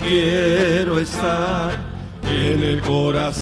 Quiero estar en el corazón.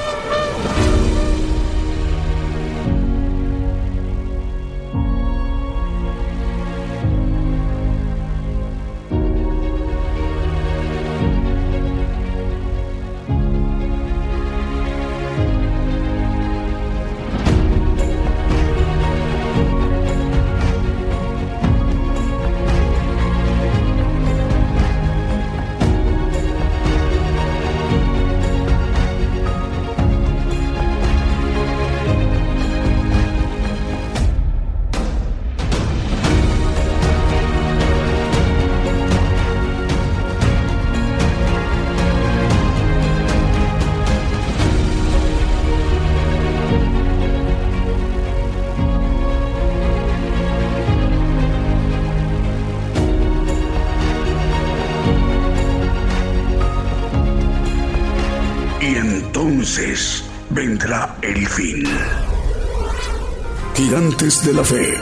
De la fe.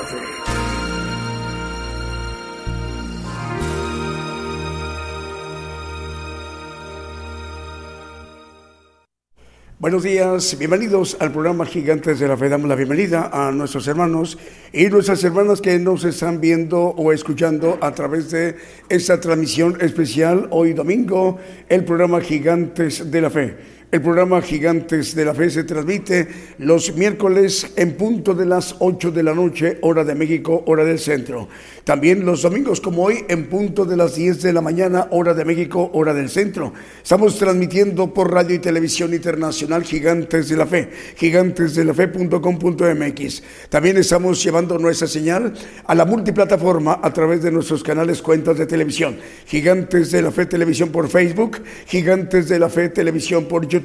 Buenos días, bienvenidos al programa Gigantes de la Fe. Damos la bienvenida a nuestros hermanos y nuestras hermanas que nos están viendo o escuchando a través de esta transmisión especial hoy domingo, el programa Gigantes de la Fe. El programa Gigantes de la Fe se transmite los miércoles en punto de las 8 de la noche, hora de México, hora del centro. También los domingos como hoy en punto de las 10 de la mañana, hora de México, hora del centro. Estamos transmitiendo por radio y televisión internacional Gigantes de la Fe, gigantesdelafe.com.mx. También estamos llevando nuestra señal a la multiplataforma a través de nuestros canales cuentas de televisión. Gigantes de la Fe Televisión por Facebook, Gigantes de la Fe Televisión por YouTube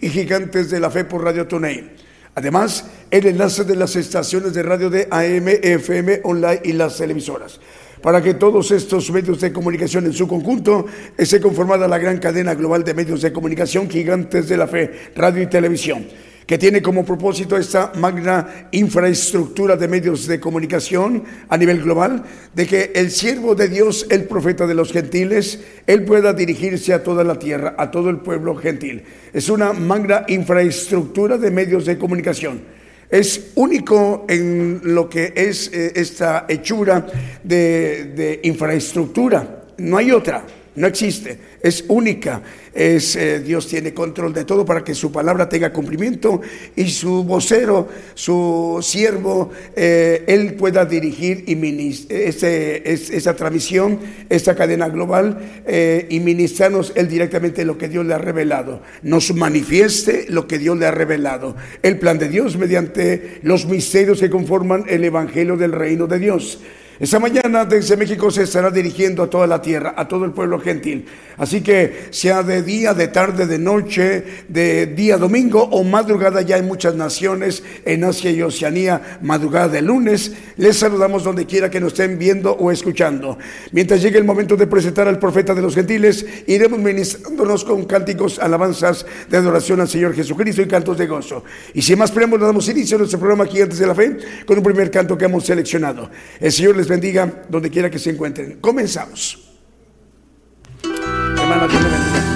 y Gigantes de la Fe por Radio TuneIn. Además, el enlace de las estaciones de radio de AM, FM, online y las televisoras. Para que todos estos medios de comunicación en su conjunto esté conformada la gran cadena global de medios de comunicación Gigantes de la Fe, radio y televisión que tiene como propósito esta magna infraestructura de medios de comunicación a nivel global, de que el siervo de Dios, el profeta de los gentiles, él pueda dirigirse a toda la tierra, a todo el pueblo gentil. Es una magna infraestructura de medios de comunicación. Es único en lo que es eh, esta hechura de, de infraestructura. No hay otra. No existe, es única. Es, eh, Dios tiene control de todo para que su palabra tenga cumplimiento y su vocero, su siervo, eh, él pueda dirigir y esa transmisión, esta cadena global eh, y ministrarnos él directamente lo que Dios le ha revelado. Nos manifieste lo que Dios le ha revelado. El plan de Dios mediante los misterios que conforman el Evangelio del Reino de Dios. Esta mañana desde México se estará dirigiendo a toda la tierra, a todo el pueblo gentil. Así que sea de día, de tarde, de noche, de día domingo o madrugada, ya hay muchas naciones en Asia y Oceanía, madrugada de lunes. Les saludamos donde quiera que nos estén viendo o escuchando. Mientras llegue el momento de presentar al profeta de los gentiles, iremos ministrándonos con cánticos, alabanzas de adoración al Señor Jesucristo y cantos de gozo. Y sin más preámbulos, damos inicio a nuestro programa aquí antes de la fe con un primer canto que hemos seleccionado. El Señor les bendiga donde quiera que se encuentren. Comenzamos. Hermana, Dios bendiga.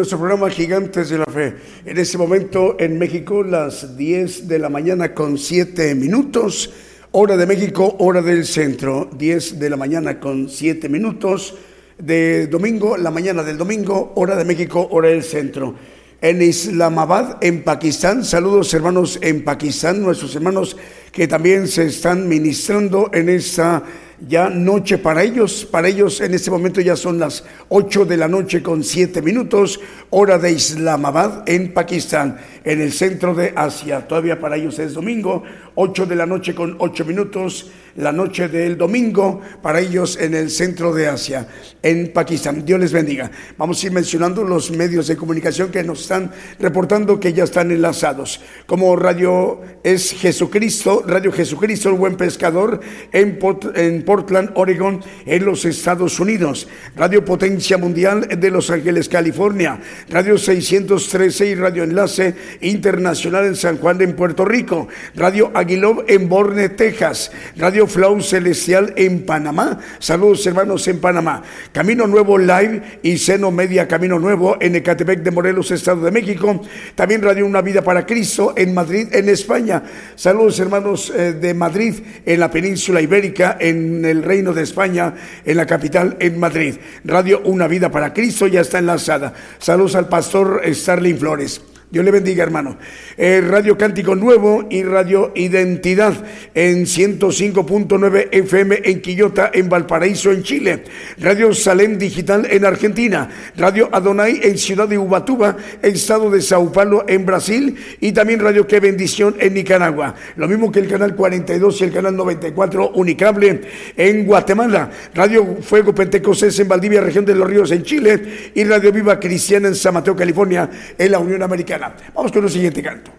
Nuestro programa Gigantes de la Fe. En este momento en México las 10 de la mañana con 7 minutos. Hora de México, hora del centro. 10 de la mañana con 7 minutos. De domingo, la mañana del domingo, hora de México, hora del centro. En Islamabad, en Pakistán, saludos hermanos en Pakistán, nuestros hermanos que también se están ministrando en esta ya noche para ellos. Para ellos en este momento ya son las 8 de la noche con 7 minutos, hora de Islamabad en Pakistán, en el centro de Asia. Todavía para ellos es domingo, 8 de la noche con 8 minutos la noche del domingo para ellos en el centro de Asia, en Pakistán. Dios les bendiga. Vamos a ir mencionando los medios de comunicación que nos están reportando que ya están enlazados. Como Radio es Jesucristo, Radio Jesucristo, el buen pescador, en, en Portland, Oregon, en los Estados Unidos. Radio Potencia Mundial de Los Ángeles, California. Radio 613 y Radio Enlace Internacional en San Juan, en Puerto Rico. Radio Aguilov en Borne, Texas. Radio Flow Celestial en Panamá. Saludos hermanos en Panamá. Camino Nuevo Live y Seno Media Camino Nuevo en Ecatepec de Morelos, Estado de México. También Radio Una Vida para Cristo en Madrid, en España. Saludos hermanos eh, de Madrid, en la península ibérica, en el Reino de España, en la capital, en Madrid. Radio Una Vida para Cristo ya está enlazada. Saludos al pastor Starling Flores. Dios le bendiga, hermano. Eh, Radio Cántico Nuevo y Radio Identidad en 105.9 FM en Quillota, en Valparaíso, en Chile. Radio Salem Digital en Argentina. Radio Adonai en Ciudad de Ubatuba, Estado de Sao Paulo, en Brasil. Y también Radio Qué Bendición en Nicaragua. Lo mismo que el canal 42 y el canal 94 Unicable en Guatemala. Radio Fuego Pentecostés en Valdivia, región de los Ríos, en Chile. Y Radio Viva Cristiana en San Mateo, California, en la Unión Americana. Vamos con el siguiente canto.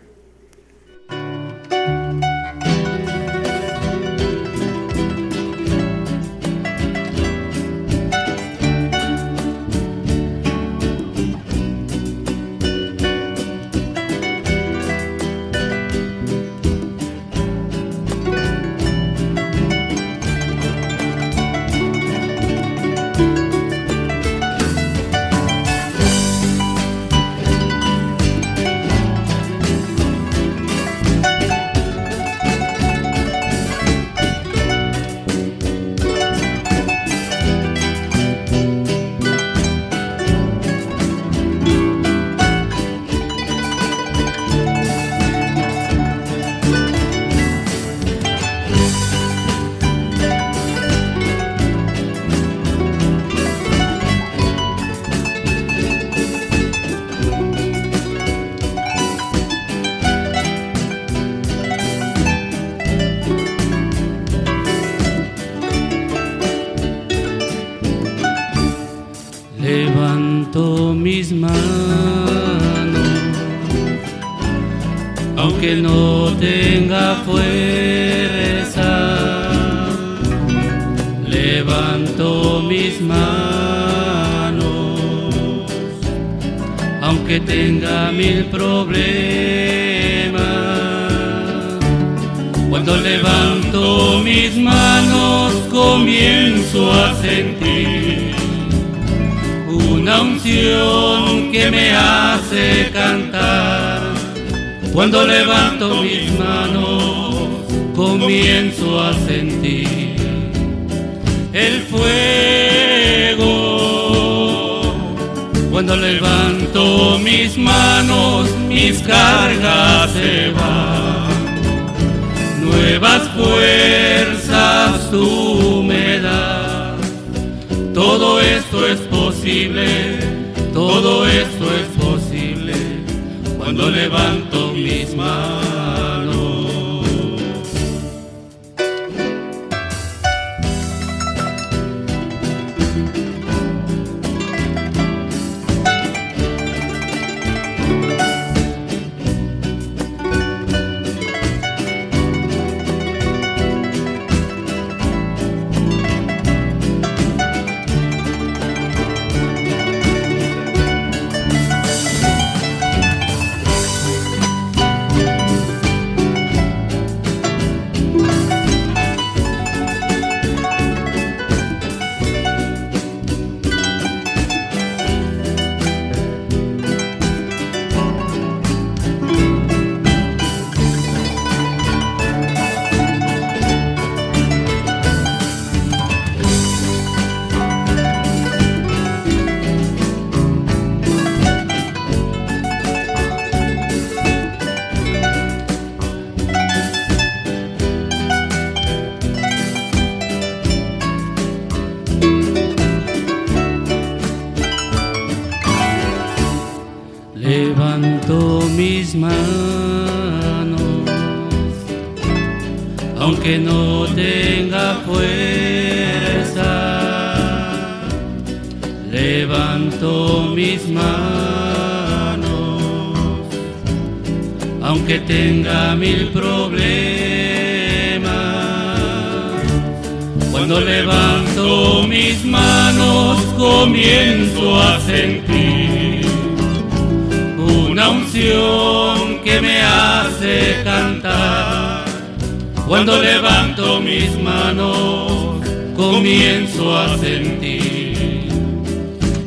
Cuando levanto mis manos, comienzo a sentir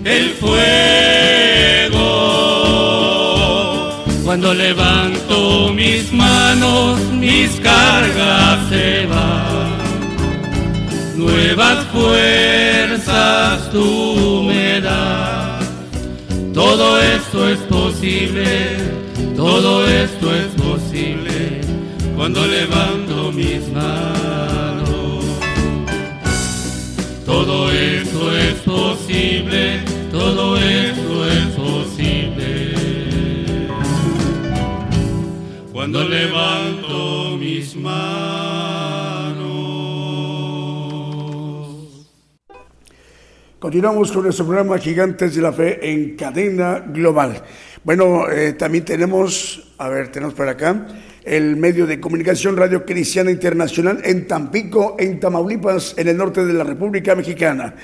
el fuego. Cuando levanto mis manos, mis cargas se van. Nuevas fuerzas tú me das todo esto es posible, todo esto es posible cuando levanto mis manos. Todo esto es posible, todo esto es posible. Cuando levanto mis manos. Continuamos con nuestro programa Gigantes de la Fe en cadena global. Bueno, eh, también tenemos, a ver, tenemos por acá el medio de comunicación Radio Cristiana Internacional en Tampico, en Tamaulipas, en el norte de la República Mexicana.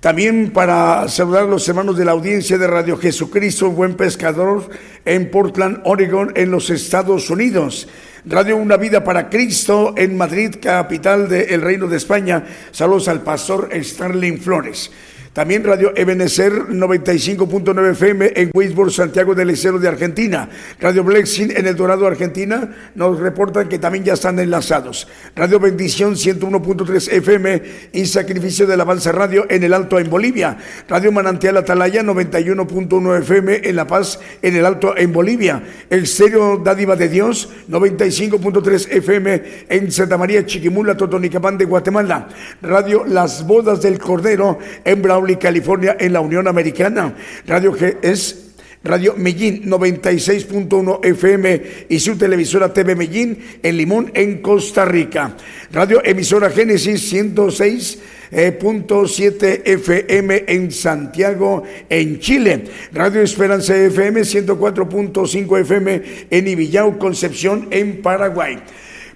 También para saludar a los hermanos de la audiencia de Radio Jesucristo, Buen Pescador, en Portland, Oregon, en los Estados Unidos. Radio Una Vida para Cristo en Madrid, capital del Reino de España. Saludos al pastor Starling Flores. También Radio Ebenecer 95.9 FM en Weisburg, Santiago del Estero de Argentina. Radio Blexing en El Dorado, Argentina. Nos reportan que también ya están enlazados. Radio Bendición 101.3 FM y Sacrificio de la Avanza Radio en El Alto en Bolivia. Radio Manantial Atalaya 91.1 FM en La Paz en El Alto en Bolivia. El Serio Dádiva de Dios 95.3 FM en Santa María Chiquimula, Totonicapán de Guatemala. Radio Las Bodas del Cordero en California, en la Unión Americana. Radio G es Radio Medellín 96.1 FM y su televisora TV Medellín en Limón, en Costa Rica. Radio Emisora Génesis 106.7 FM en Santiago, en Chile. Radio Esperanza FM 104.5 FM en Ibillau, Concepción, en Paraguay.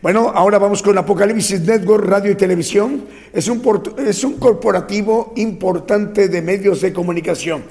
Bueno, ahora vamos con Apocalipsis Network Radio y Televisión. Es un, es un corporativo importante de medios de comunicación.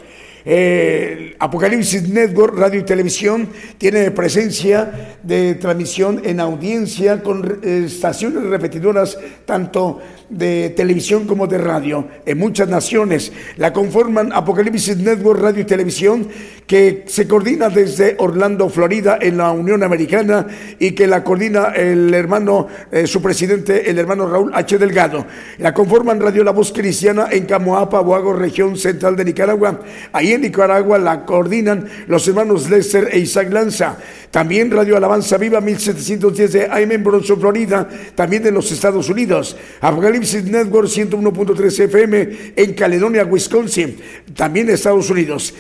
Eh, Apocalipsis Network, radio y televisión, tiene presencia de transmisión en audiencia con eh, estaciones repetidoras tanto de televisión como de radio en muchas naciones. La conforman Apocalipsis Network Radio y Televisión, que se coordina desde Orlando, Florida, en la Unión Americana y que la coordina el hermano, eh, su presidente, el hermano Raúl H. Delgado. La conforman Radio La Voz Cristiana en Camoapa, Boago, región central de Nicaragua. Ahí en Nicaragua la coordinan los hermanos Lester e Isaac Lanza. También Radio Alabanza Viva 1710 de AM en Bronzo, Florida, también de los Estados Unidos. Apocalipsis Network 101.3 FM en Caledonia, Wisconsin, también de Estados Unidos.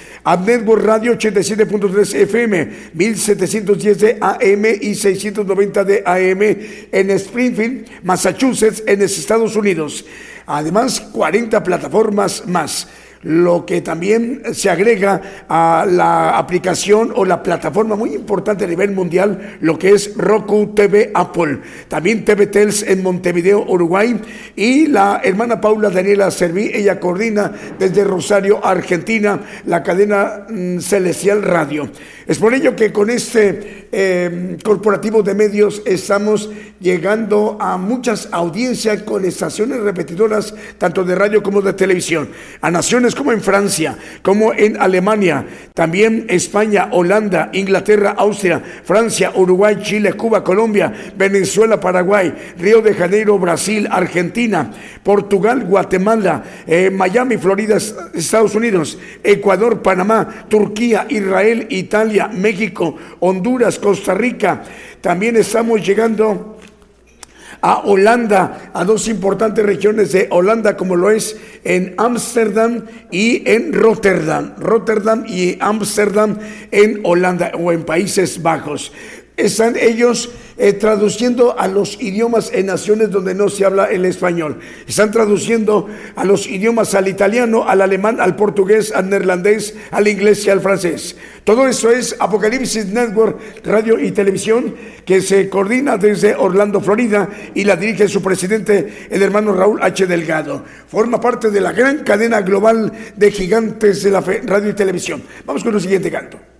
Network Radio 87.3 FM 1710 de AM y 690 de AM en Springfield, Massachusetts, en los Estados Unidos. Además, 40 plataformas más lo que también se agrega a la aplicación o la plataforma muy importante a nivel mundial, lo que es Roku TV Apple, también TV Tels en Montevideo, Uruguay, y la hermana Paula Daniela Serví, ella coordina desde Rosario, Argentina, la cadena mm, Celestial Radio. Es por ello que con este eh, corporativo de medios estamos llegando a muchas audiencias con estaciones repetidoras, tanto de radio como de televisión, a naciones como en Francia, como en Alemania, también España, Holanda, Inglaterra, Austria, Francia, Uruguay, Chile, Cuba, Colombia, Venezuela, Paraguay, Río de Janeiro, Brasil, Argentina, Portugal, Guatemala, eh, Miami, Florida, Estados Unidos, Ecuador, Panamá, Turquía, Israel, Italia, México, Honduras, Costa Rica. También estamos llegando a Holanda, a dos importantes regiones de Holanda, como lo es en Ámsterdam y en Rotterdam. Rotterdam y Ámsterdam en Holanda o en Países Bajos están ellos eh, traduciendo a los idiomas en naciones donde no se habla el español. Están traduciendo a los idiomas al italiano, al alemán, al portugués, al neerlandés, al inglés y al francés. Todo eso es Apocalipsis Network, radio y televisión, que se coordina desde Orlando, Florida, y la dirige su presidente, el hermano Raúl H. Delgado. Forma parte de la gran cadena global de gigantes de la radio y televisión. Vamos con el siguiente canto.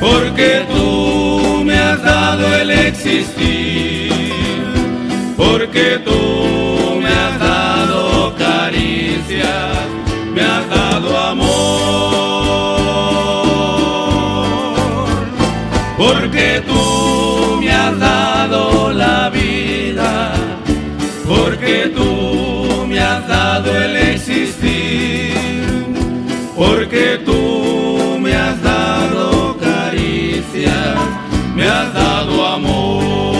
Porque tú me has dado el existir, porque tú me has dado amor, porque tú amor.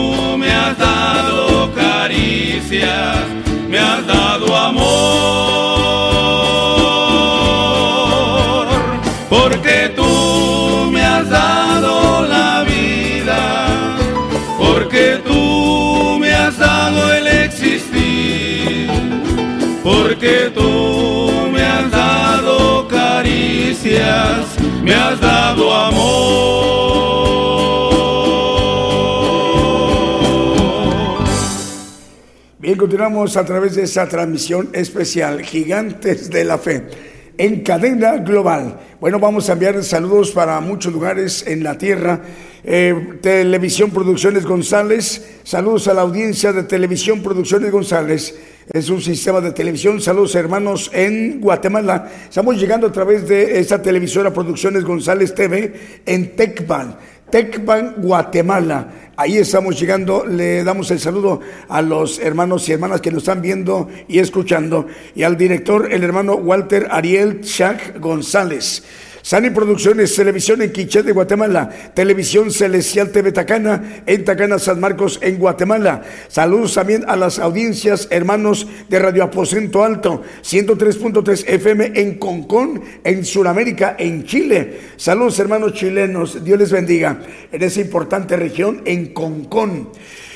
me has dado amor, porque tú me has dado la vida, porque tú me has dado el existir, porque tú me has dado caricias, me has dado amor. Continuamos a través de esa transmisión especial, Gigantes de la Fe, en cadena global. Bueno, vamos a enviar saludos para muchos lugares en la tierra. Eh, Televisión Producciones González, saludos a la audiencia de Televisión Producciones González. Es un sistema de televisión. Saludos hermanos en Guatemala. Estamos llegando a través de esta televisora Producciones González TV en Tecban. Tecban, Guatemala. Ahí estamos llegando. Le damos el saludo a los hermanos y hermanas que nos están viendo y escuchando. Y al director, el hermano Walter Ariel Chak González. Sani Producciones, Televisión en Quiché de Guatemala, Televisión Celestial TV Tacana, en Tacana San Marcos, en Guatemala. Saludos también a las audiencias, hermanos de Radio Aposento Alto, 103.3 FM en Concón, en Sudamérica, en Chile. Saludos, hermanos chilenos, Dios les bendiga en esa importante región, en Concón.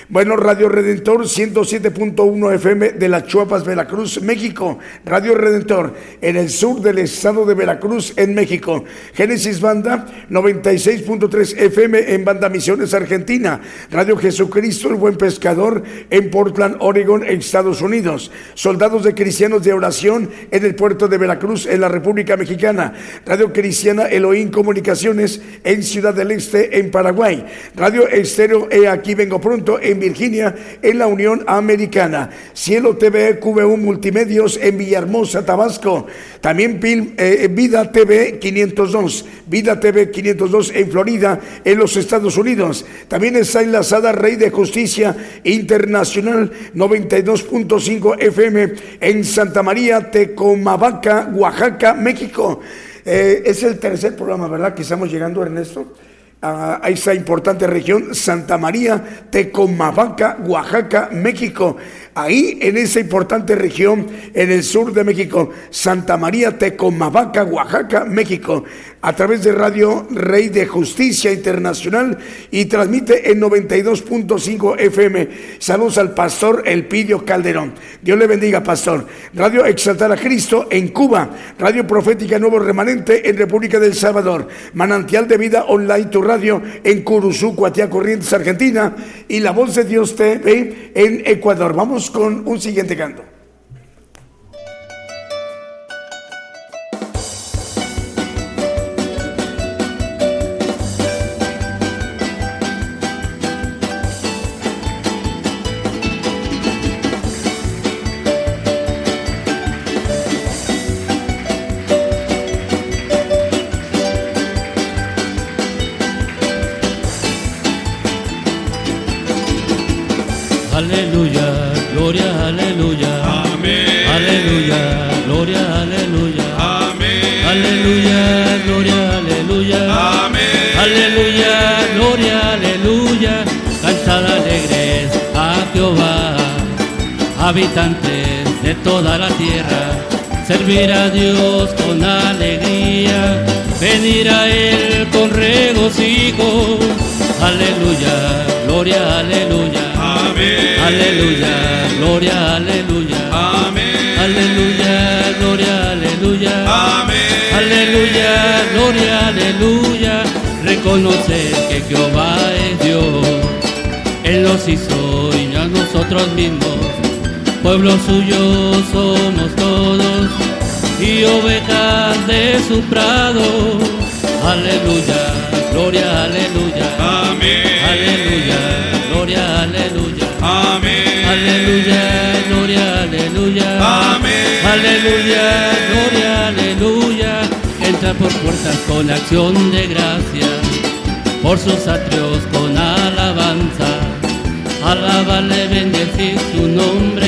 Bueno, Radio Redentor 107.1 FM de las Chuapas, Veracruz, México. Radio Redentor en el sur del estado de Veracruz, en México. Génesis Banda 96.3 FM en Banda Misiones, Argentina. Radio Jesucristo, el Buen Pescador en Portland, Oregon, Estados Unidos. Soldados de Cristianos de Oración en el puerto de Veracruz, en la República Mexicana. Radio Cristiana Elohim Comunicaciones en Ciudad del Este, en Paraguay. Radio Estéreo E Aquí Vengo Pronto Virginia, en la Unión Americana. Cielo TV, QV1 Multimedios en Villahermosa, Tabasco. También eh, Vida TV 502, Vida TV 502 en Florida, en los Estados Unidos. También está enlazada Rey de Justicia Internacional 92.5 FM en Santa María, Tecomavaca, Oaxaca, México. Eh, es el tercer programa, ¿verdad? Que estamos llegando, Ernesto a, esa importante región, Santa María, Tecomavaca, Oaxaca, México. Ahí, en esa importante región, en el sur de México, Santa María, Tecomavaca, Oaxaca, México a través de Radio Rey de Justicia Internacional y transmite en 92.5 FM. Saludos al pastor Elpidio Calderón. Dios le bendiga, pastor. Radio Exaltar a Cristo en Cuba. Radio Profética Nuevo Remanente en República del Salvador. Manantial de Vida Online, tu radio en Curuzú, Cuatia Corrientes, Argentina. Y La Voz de Dios TV en Ecuador. Vamos con un siguiente canto. Habitantes de toda la tierra, servir a Dios con alegría, venir a Él con regocijo. Aleluya, gloria, aleluya. Amén. Aleluya, gloria, aleluya. Amén. Aleluya, gloria, aleluya. Amén. Aleluya, gloria, aleluya. Reconocer que Jehová es Dios. Él nos hizo y a nosotros mismos pueblo suyo somos todos y ovejas de su prado. Aleluya, gloria, aleluya. Amén. Aleluya, gloria, aleluya. Amén. Aleluya, gloria, aleluya. Amén. Aleluya, gloria, aleluya. Entra por puertas con acción de gracia, por sus atrios. Alábale, bendecir su nombre.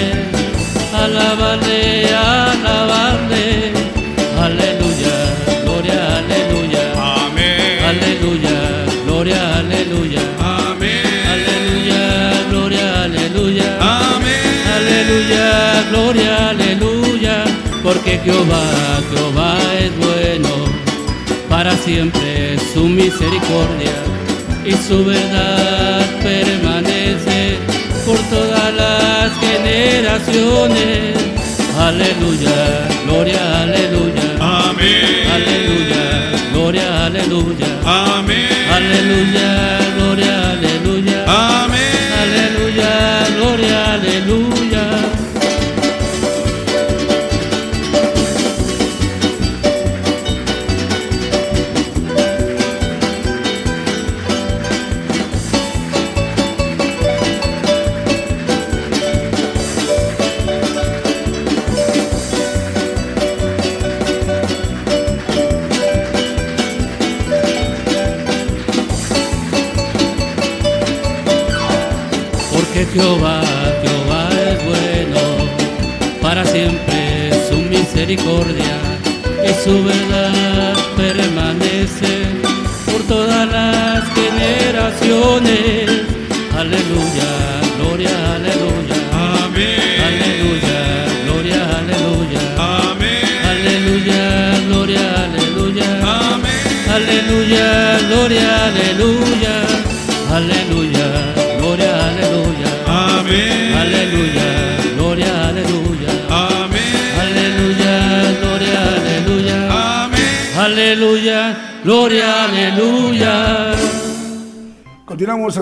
Alabarle, alabarle, aleluya, gloria, aleluya, amén, aleluya, gloria, aleluya, amén, aleluya, gloria, aleluya, amén, aleluya, gloria, aleluya, porque Jehová, Jehová es bueno, para siempre su misericordia y su verdad permanece generaciones. Aleluya, gloria, aleluya. Amén. Aleluya, gloria, aleluya. Amén. Aleluya,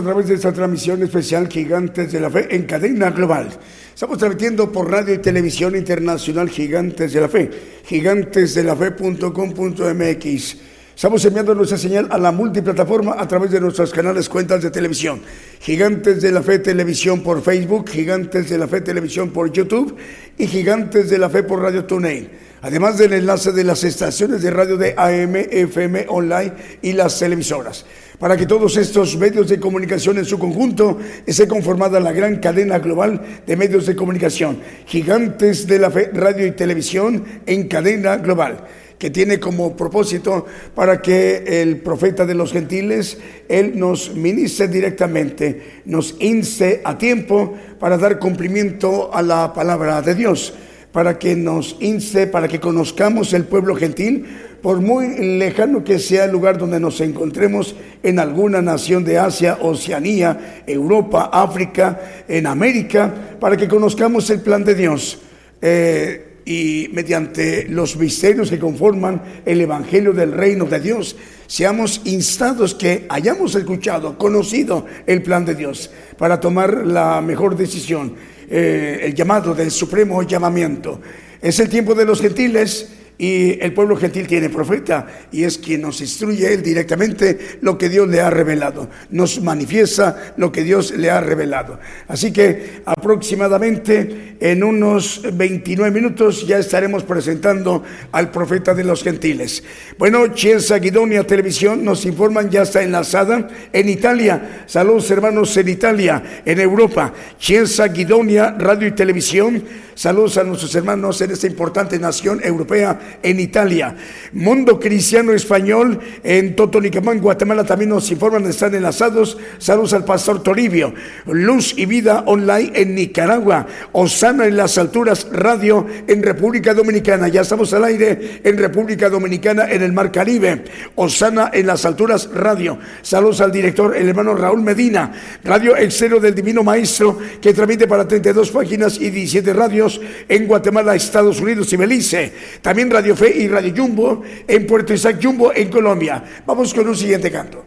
través de esta transmisión especial Gigantes de la Fe en cadena global. Estamos transmitiendo por radio y televisión internacional Gigantes de la Fe, gigantesdelafe.com.mx. Estamos enviando nuestra señal a la multiplataforma a través de nuestros canales cuentas de televisión. Gigantes de la Fe Televisión por Facebook, Gigantes de la Fe Televisión por YouTube y Gigantes de la Fe por Radio TuneIn. Además del enlace de las estaciones de radio de AM, FM, online y las televisoras. Para que todos estos medios de comunicación en su conjunto esté conformada la gran cadena global de medios de comunicación. Gigantes de la Fe Radio y Televisión en cadena global que tiene como propósito para que el profeta de los gentiles, él nos ministre directamente, nos inste a tiempo para dar cumplimiento a la palabra de Dios, para que nos inste, para que conozcamos el pueblo gentil, por muy lejano que sea el lugar donde nos encontremos en alguna nación de Asia, Oceanía, Europa, África, en América, para que conozcamos el plan de Dios. Eh, y mediante los misterios que conforman el Evangelio del Reino de Dios, seamos instados que hayamos escuchado, conocido el plan de Dios para tomar la mejor decisión, eh, el llamado del supremo llamamiento. Es el tiempo de los gentiles y el pueblo gentil tiene profeta y es quien nos instruye él directamente lo que Dios le ha revelado, nos manifiesta lo que Dios le ha revelado. Así que aproximadamente en unos 29 minutos ya estaremos presentando al profeta de los gentiles. Bueno, Chiesa Guidonia Televisión nos informan ya está enlazada en Italia. Saludos hermanos en Italia, en Europa. Chiesa Guidonia Radio y Televisión. Saludos a nuestros hermanos en esta importante nación europea en Italia. Mundo Cristiano Español en Totonicamán, Guatemala también nos informan, están enlazados. Saludos al pastor Toribio. Luz y Vida Online en Nicaragua. Osana en las alturas radio en República Dominicana. Ya estamos al aire en República Dominicana en el Mar Caribe. Osana en las alturas radio. Saludos al director, el hermano Raúl Medina. Radio Exterior del Divino Maestro que transmite para 32 páginas y 17 radios en Guatemala, Estados Unidos y Belice. También Radio Fe y Radio Jumbo en Puerto Isaac Jumbo en Colombia. Vamos con un siguiente canto.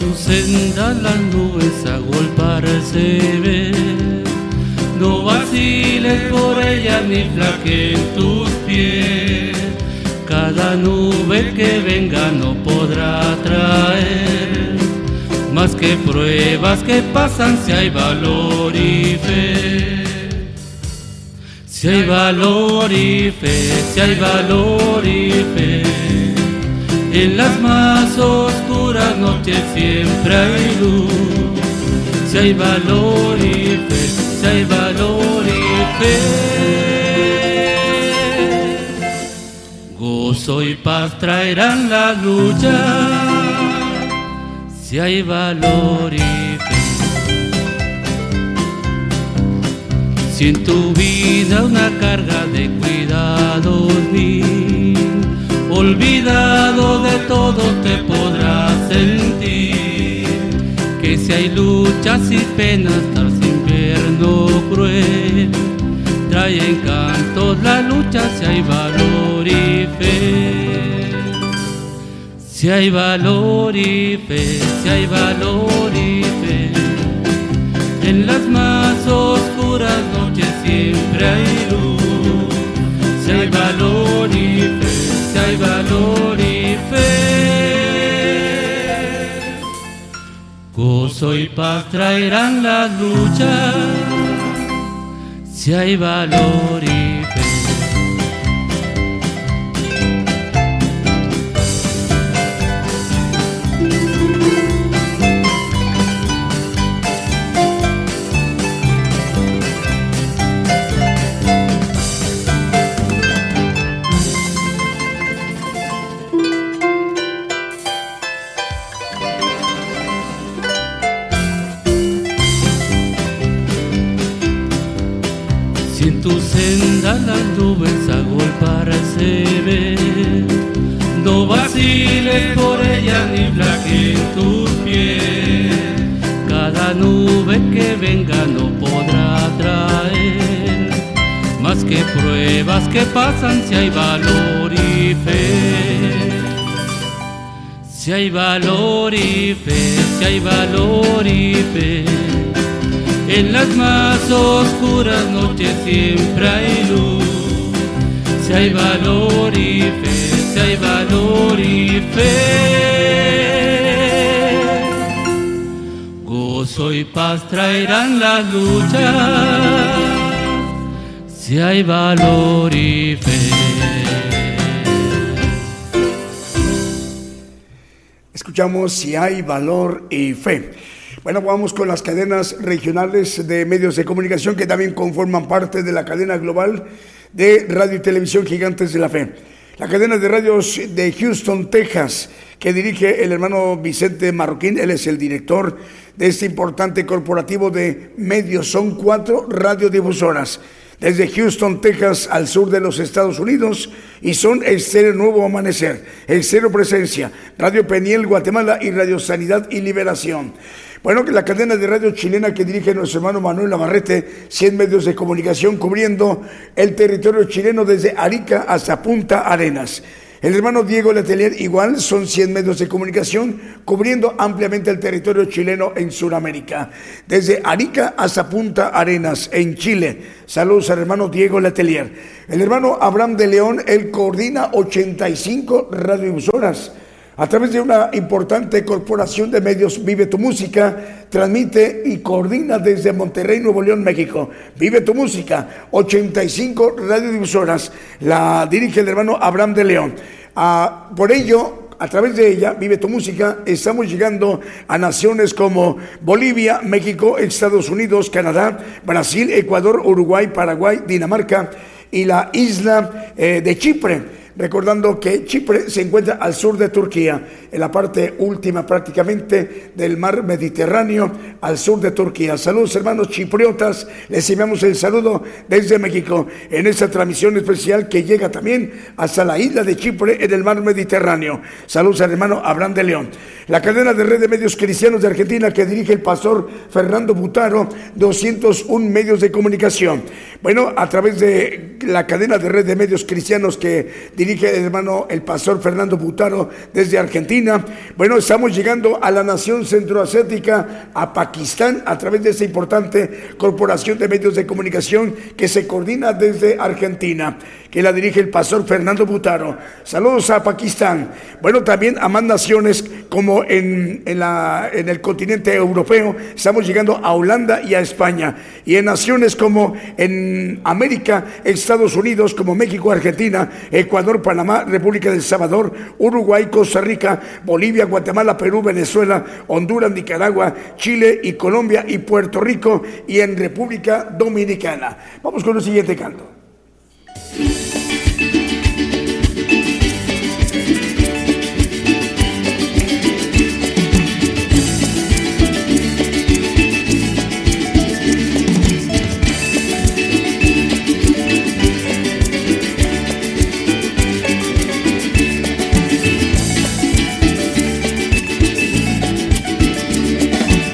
Tu senda las nubes agolparse ven. No vaciles por ella ni flaquen tus pies. Cada nube que venga no podrá traer más que pruebas que pasan si hay valor y fe. Si hay valor y fe, si hay valor y fe. En las más oscuras noches siempre hay luz. Si hay valor y fe, si hay valor y fe. Gozo y paz traerán la lucha si hay valor y fe. Si en tu vida una carga de cuidados mil, olvidado de todo te podrás sentir. Que si hay luchas y penas tras invierno cruel, trae encantos la lucha si hay valor y fe. Si hay valor y fe, si hay valor y fe, en las más oscuras noches siempre hay luz. Si hay valor y fe, si hay valor y fe, gozo y paz traerán las luchas. Si hay valor y que pruebas que pasan si hay valor y fe. Si hay valor y fe, si hay valor y fe. En las más oscuras noches siempre hay luz. Si hay valor y fe, si hay valor y fe. Gozo y paz traerán las luchas. Si hay valor y fe. Escuchamos si hay valor y fe. Bueno, vamos con las cadenas regionales de medios de comunicación que también conforman parte de la cadena global de radio y televisión Gigantes de la Fe. La cadena de radios de Houston, Texas, que dirige el hermano Vicente Marroquín, él es el director de este importante corporativo de medios. Son cuatro radiodifusoras desde Houston, Texas, al sur de los Estados Unidos, y son Estéreo Nuevo Amanecer, Estéreo Presencia, Radio Peniel, Guatemala y Radio Sanidad y Liberación. Bueno, que la cadena de radio chilena que dirige nuestro hermano Manuel Navarrete, 100 medios de comunicación cubriendo el territorio chileno desde Arica hasta Punta Arenas. El hermano Diego Letelier igual son 100 medios de comunicación cubriendo ampliamente el territorio chileno en Sudamérica, desde Arica hasta Punta Arenas en Chile. Saludos al hermano Diego Letelier. El hermano Abraham de León, él coordina 85 radioemisoras. A través de una importante corporación de medios, Vive tu Música, transmite y coordina desde Monterrey, Nuevo León, México. Vive tu Música, 85 radiodifusoras, la dirige el hermano Abraham de León. Ah, por ello, a través de ella, Vive tu Música, estamos llegando a naciones como Bolivia, México, Estados Unidos, Canadá, Brasil, Ecuador, Uruguay, Paraguay, Dinamarca y la isla eh, de Chipre recordando que Chipre se encuentra al sur de Turquía, en la parte última prácticamente del mar Mediterráneo, al sur de Turquía. Saludos hermanos chipriotas, les enviamos el saludo desde México en esta transmisión especial que llega también hasta la isla de Chipre en el mar Mediterráneo. Saludos al hermano Abraham de León. La cadena de red de medios cristianos de Argentina que dirige el pastor Fernando Butaro, 201 medios de comunicación. Bueno, a través de la cadena de red de medios cristianos que dirige el hermano el pastor Fernando Butaro desde Argentina. Bueno, estamos llegando a la nación centroasiática, a Pakistán, a través de esta importante corporación de medios de comunicación que se coordina desde Argentina, que la dirige el pastor Fernando Butaro. Saludos a Pakistán. Bueno, también a más naciones como en, en, la, en el continente europeo, estamos llegando a Holanda y a España. Y en naciones como en América, Estados Unidos, como México, Argentina, Ecuador, Panamá, República del Salvador, Uruguay, Costa Rica, Bolivia, Guatemala, Perú, Venezuela, Honduras, Nicaragua, Chile y Colombia y Puerto Rico y en República Dominicana. Vamos con el siguiente canto.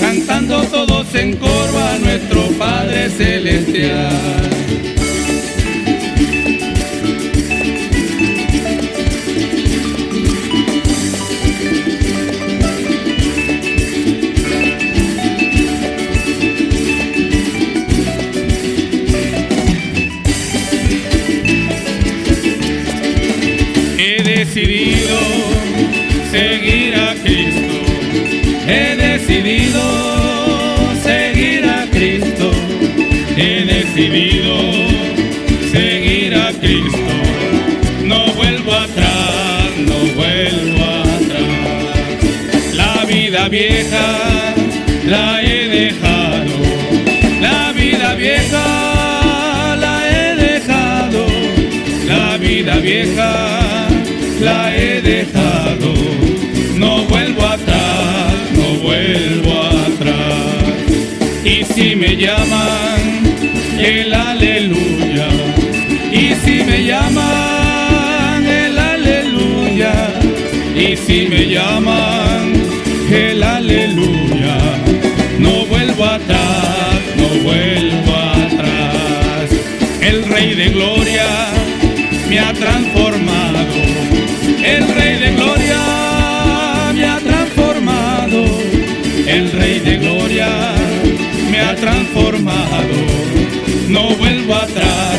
cantando todos en coro a nuestro Padre Celestial. Vieja la he dejado. La vida vieja la he dejado. La vida vieja la he dejado, no vuelvo atrás, no vuelvo atrás. Y si me llaman, el aleluya, y si me llaman, el aleluya, y si me llaman, aleluya, no vuelvo atrás, no vuelvo atrás. El Rey de Gloria me ha transformado. El Rey de Gloria me ha transformado, el Rey de Gloria me ha transformado, no vuelvo atrás,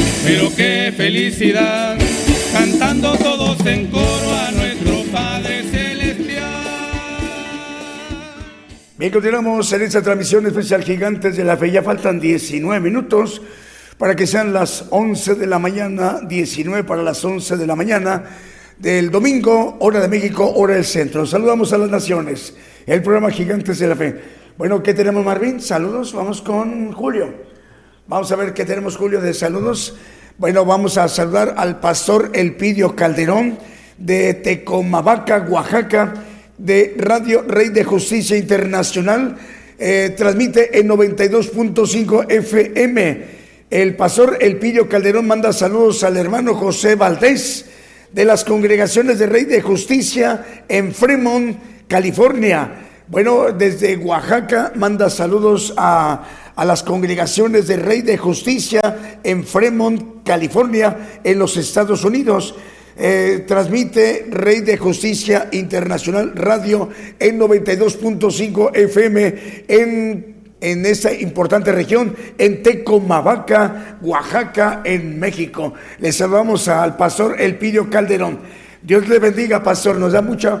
pero qué felicidad, cantando todos en coro a nuestro Padre Celestial. Bien, continuamos en esta transmisión especial Gigantes de la Fe. Ya faltan 19 minutos para que sean las 11 de la mañana, 19 para las 11 de la mañana del domingo, hora de México, hora del centro. Saludamos a las naciones el programa Gigantes de la Fe. Bueno, ¿qué tenemos, Marvin? Saludos, vamos con Julio. Vamos a ver qué tenemos, Julio, de saludos. Bueno, vamos a saludar al pastor Elpidio Calderón de Tecomavaca, Oaxaca, de Radio Rey de Justicia Internacional. Eh, transmite en 92.5 FM. El pastor Elpidio Calderón manda saludos al hermano José Valdés de las congregaciones de Rey de Justicia en Fremont, California. Bueno, desde Oaxaca manda saludos a, las congregaciones de Rey de Justicia en Fremont, California, en los Estados Unidos. Eh, transmite Rey de Justicia Internacional Radio en 92.5 FM en, en esta importante región, en Tecomavaca, Oaxaca, en México. Le saludamos al pastor Elpidio Calderón. Dios le bendiga, pastor. Nos da mucho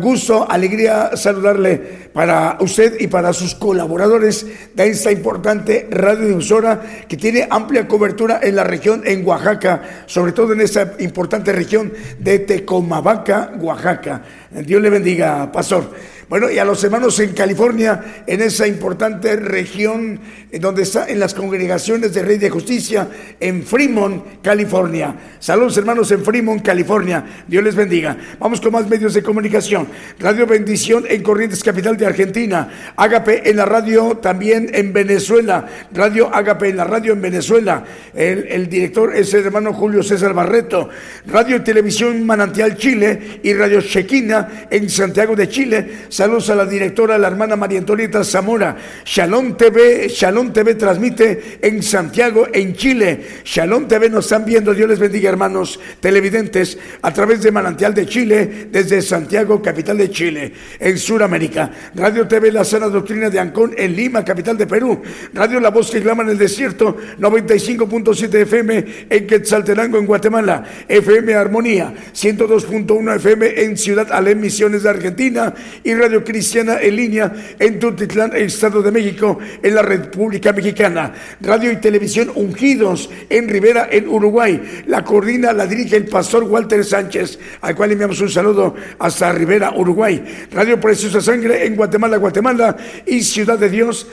gusto, alegría saludarle para usted y para sus colaboradores de esta importante radiodifusora que tiene amplia cobertura en la región, en Oaxaca, sobre todo en esta importante región de Tecomavaca, Oaxaca. Dios le bendiga, pastor. Bueno, y a los hermanos en California, en esa importante región donde está en las congregaciones de Rey de Justicia, en Fremont, California. Saludos hermanos en Fremont, California. Dios les bendiga. Vamos con más medios de comunicación. Radio Bendición en Corrientes, capital de Argentina. Ágape en la radio también en Venezuela. Radio Ágape en la radio en Venezuela. El, el director es el hermano Julio César Barreto. Radio y Televisión Manantial Chile y Radio Chequina en Santiago de Chile. Saludos a la directora, la hermana María Antonieta Zamora. Shalom TV, Shalom TV transmite en Santiago, en Chile. Shalom TV nos están viendo. Dios les bendiga, hermanos televidentes, a través de Manantial de Chile, desde Santiago, capital de Chile, en Sudamérica. Radio TV La Sana Doctrina de Ancón, en Lima, capital de Perú. Radio La Voz que clama en el desierto, 95.7 FM en Quetzaltenango, en Guatemala. FM Armonía, 102.1 FM en Ciudad Alem, Misiones de Argentina. Y Radio Cristiana en línea en Tutitlán, Estado de México, en la República Mexicana. Radio y Televisión Ungidos en Rivera, en Uruguay. La coordina, la dirige el pastor Walter Sánchez, al cual enviamos un saludo hasta Rivera, Uruguay. Radio Preciosa Sangre en Guatemala, Guatemala y Ciudad de Dios.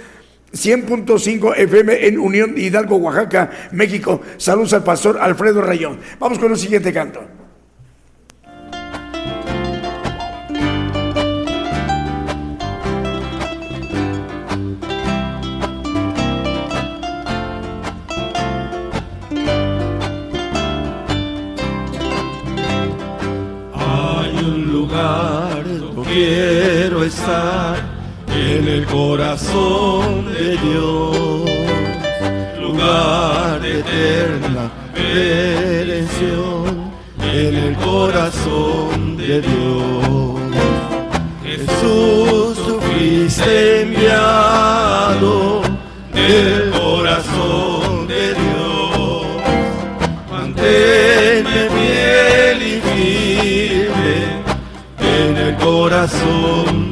100.5 FM en Unión Hidalgo, Oaxaca, México. Saludos al pastor Alfredo Rayón. Vamos con el siguiente canto. En el corazón de Dios, lugar de eterna redención en el corazón de Dios. Jesús, tú fuiste enviado del corazón de Dios. Manténme fiel y firme en el corazón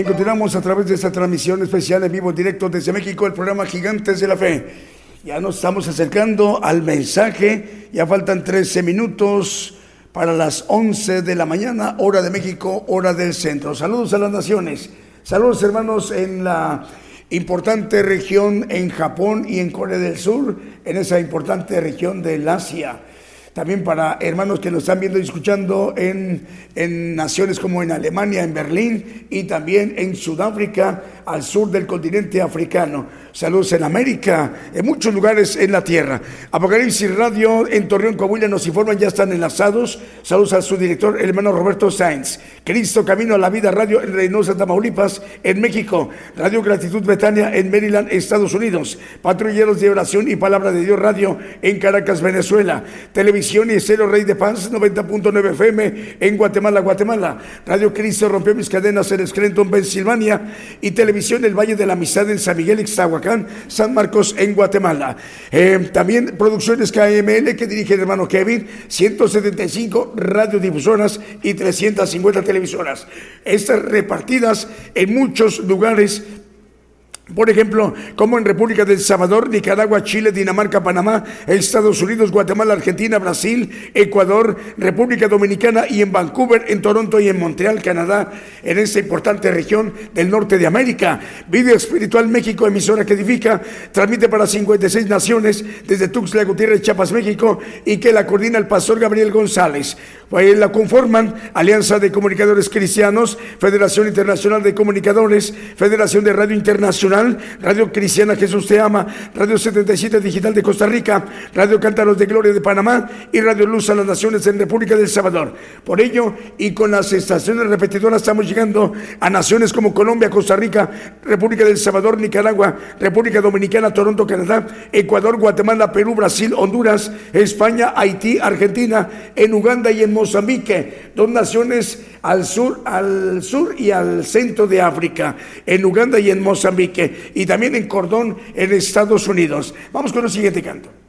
Bien, continuamos a través de esta transmisión especial en vivo directo desde México, el programa Gigantes de la Fe. Ya nos estamos acercando al mensaje, ya faltan 13 minutos para las 11 de la mañana, hora de México, hora del centro. Saludos a las naciones, saludos hermanos en la importante región en Japón y en Corea del Sur, en esa importante región del Asia. También para hermanos que nos están viendo y escuchando en, en naciones como en Alemania, en Berlín y también en Sudáfrica, al sur del continente africano. Saludos en América, en muchos lugares en la tierra. Apocalipsis Radio en Torreón, Coahuila nos informan, ya están enlazados. Saludos a su director, el hermano Roberto Sainz. Cristo Camino a la Vida Radio en Reynosa, Tamaulipas, en México. Radio Gratitud Betania en Maryland, Estados Unidos. Patrulleros de Oración y Palabra de Dios Radio en Caracas, Venezuela. Televisión y Rey de Paz 90.9 FM en Guatemala, Guatemala. Radio Cristo rompió mis cadenas en Scranton, Pensilvania. Y Televisión El Valle de la Amistad en San Miguel, Ixtahua San Marcos en Guatemala. Eh, también Producciones KML que dirige el hermano Kevin, 175 radiodifusoras y 350 televisoras. Estas repartidas en muchos lugares por ejemplo, como en República del Salvador, Nicaragua, Chile, Dinamarca, Panamá, Estados Unidos, Guatemala, Argentina, Brasil, Ecuador, República Dominicana y en Vancouver, en Toronto y en Montreal, Canadá, en esta importante región del norte de América. Video Espiritual México, emisora que edifica, transmite para 56 naciones desde Tuxtla Gutiérrez, Chiapas, México y que la coordina el pastor Gabriel González. Pues la conforman Alianza de Comunicadores Cristianos, Federación Internacional de Comunicadores, Federación de Radio Internacional, Radio Cristiana Jesús Te Ama, Radio 77 Digital de Costa Rica, Radio Cántaros de Gloria de Panamá y Radio Luz a las Naciones en República del Salvador. Por ello, y con las estaciones repetidoras estamos llegando a naciones como Colombia, Costa Rica, República del Salvador, Nicaragua, República Dominicana, Toronto, Canadá, Ecuador, Guatemala, Perú, Brasil, Honduras, España, Haití, Argentina, en Uganda y en Mozambique, dos naciones al sur, al sur y al centro de África, en Uganda y en Mozambique, y también en Cordón, en Estados Unidos. Vamos con el siguiente canto.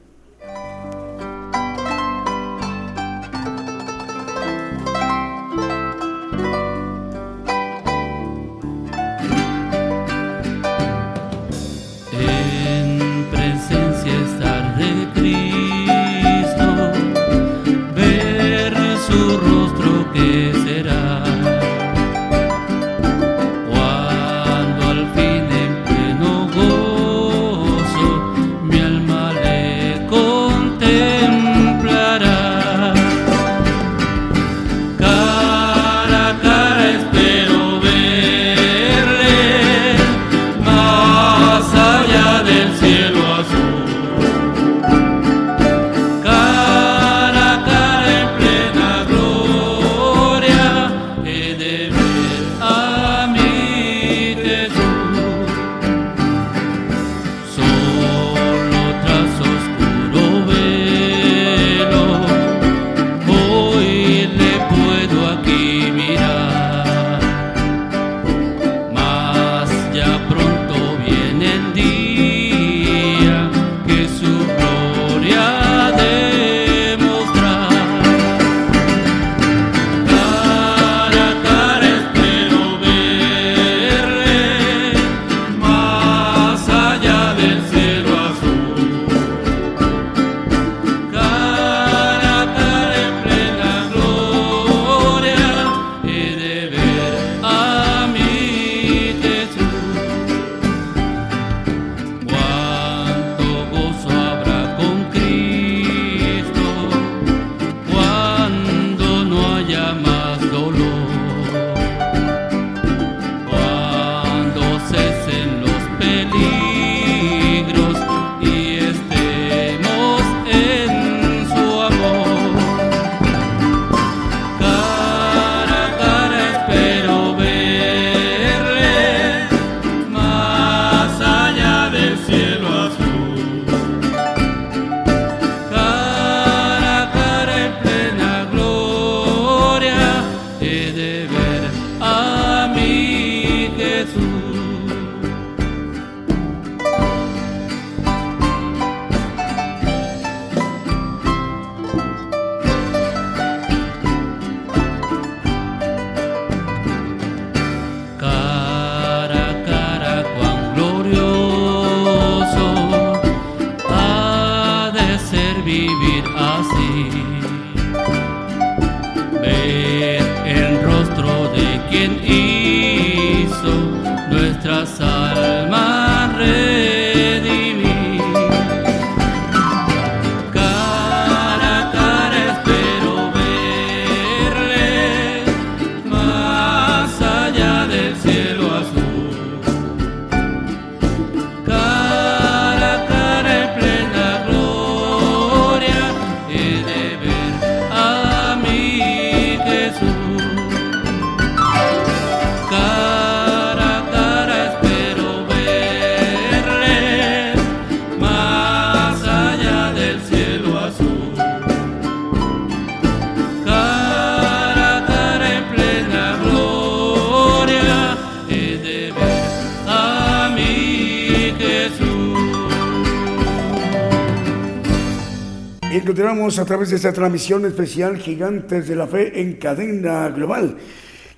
A través de esta transmisión especial Gigantes de la Fe en cadena global.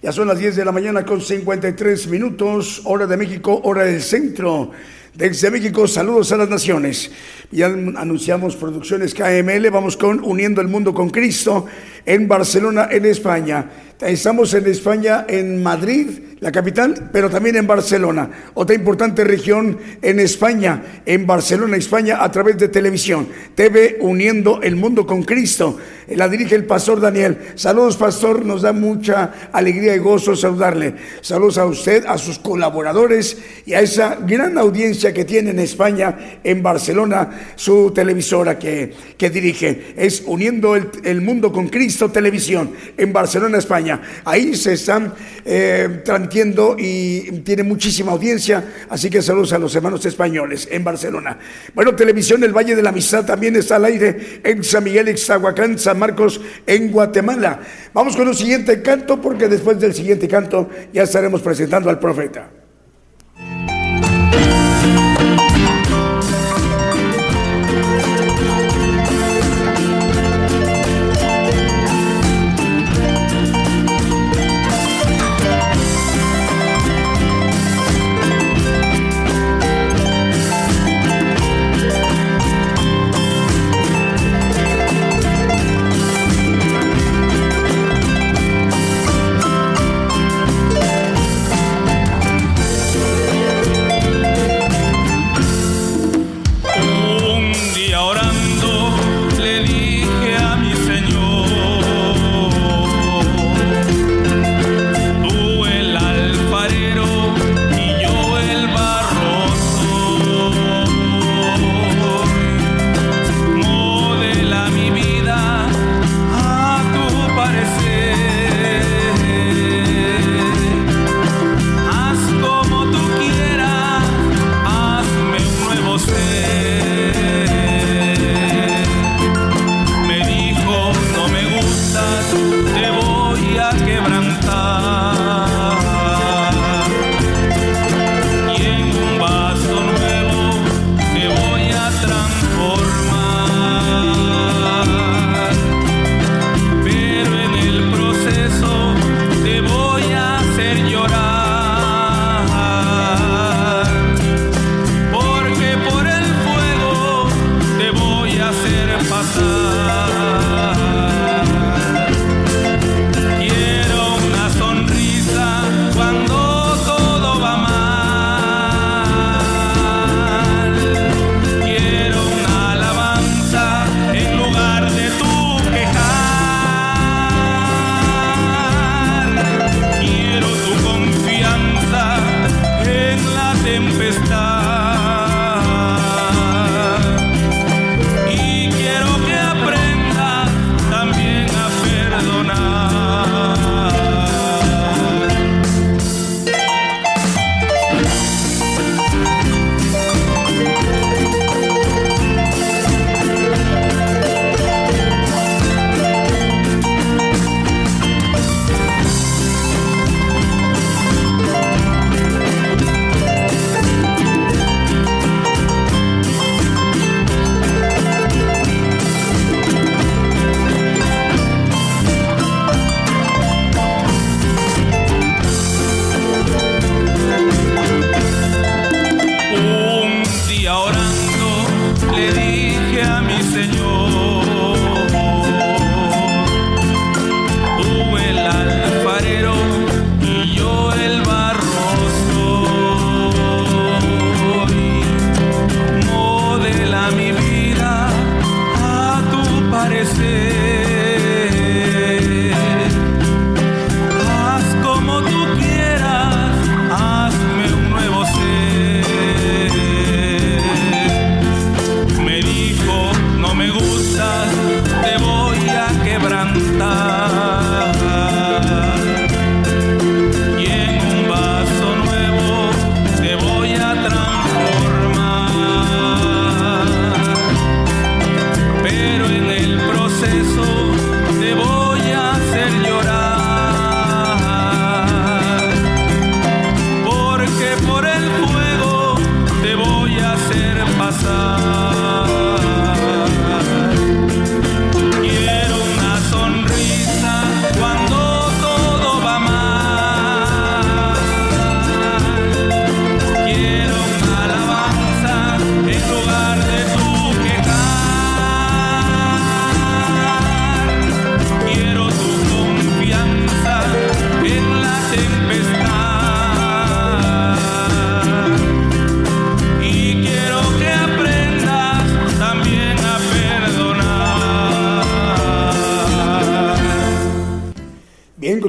Ya son las 10 de la mañana con 53 minutos, hora de México, hora del centro. Desde México, saludos a las naciones. Ya anunciamos producciones KML, vamos con Uniendo el Mundo con Cristo en Barcelona, en España. Estamos en España, en Madrid, la capital, pero también en Barcelona, otra importante región en España, en Barcelona, España, a través de televisión. TV Uniendo el Mundo con Cristo. La dirige el pastor Daniel. Saludos, pastor, nos da mucha alegría y gozo saludarle. Saludos a usted, a sus colaboradores y a esa gran audiencia que tiene en España, en Barcelona, su televisora que, que dirige. Es Uniendo el, el Mundo con Cristo Televisión, en Barcelona, España. Ahí se están eh, transmitiendo y tiene muchísima audiencia, así que saludos a los hermanos españoles en Barcelona. Bueno, televisión El Valle de la Amistad también está al aire en San Miguel, Ixtahuacán, San Marcos, en Guatemala. Vamos con un siguiente canto porque después del siguiente canto ya estaremos presentando al profeta.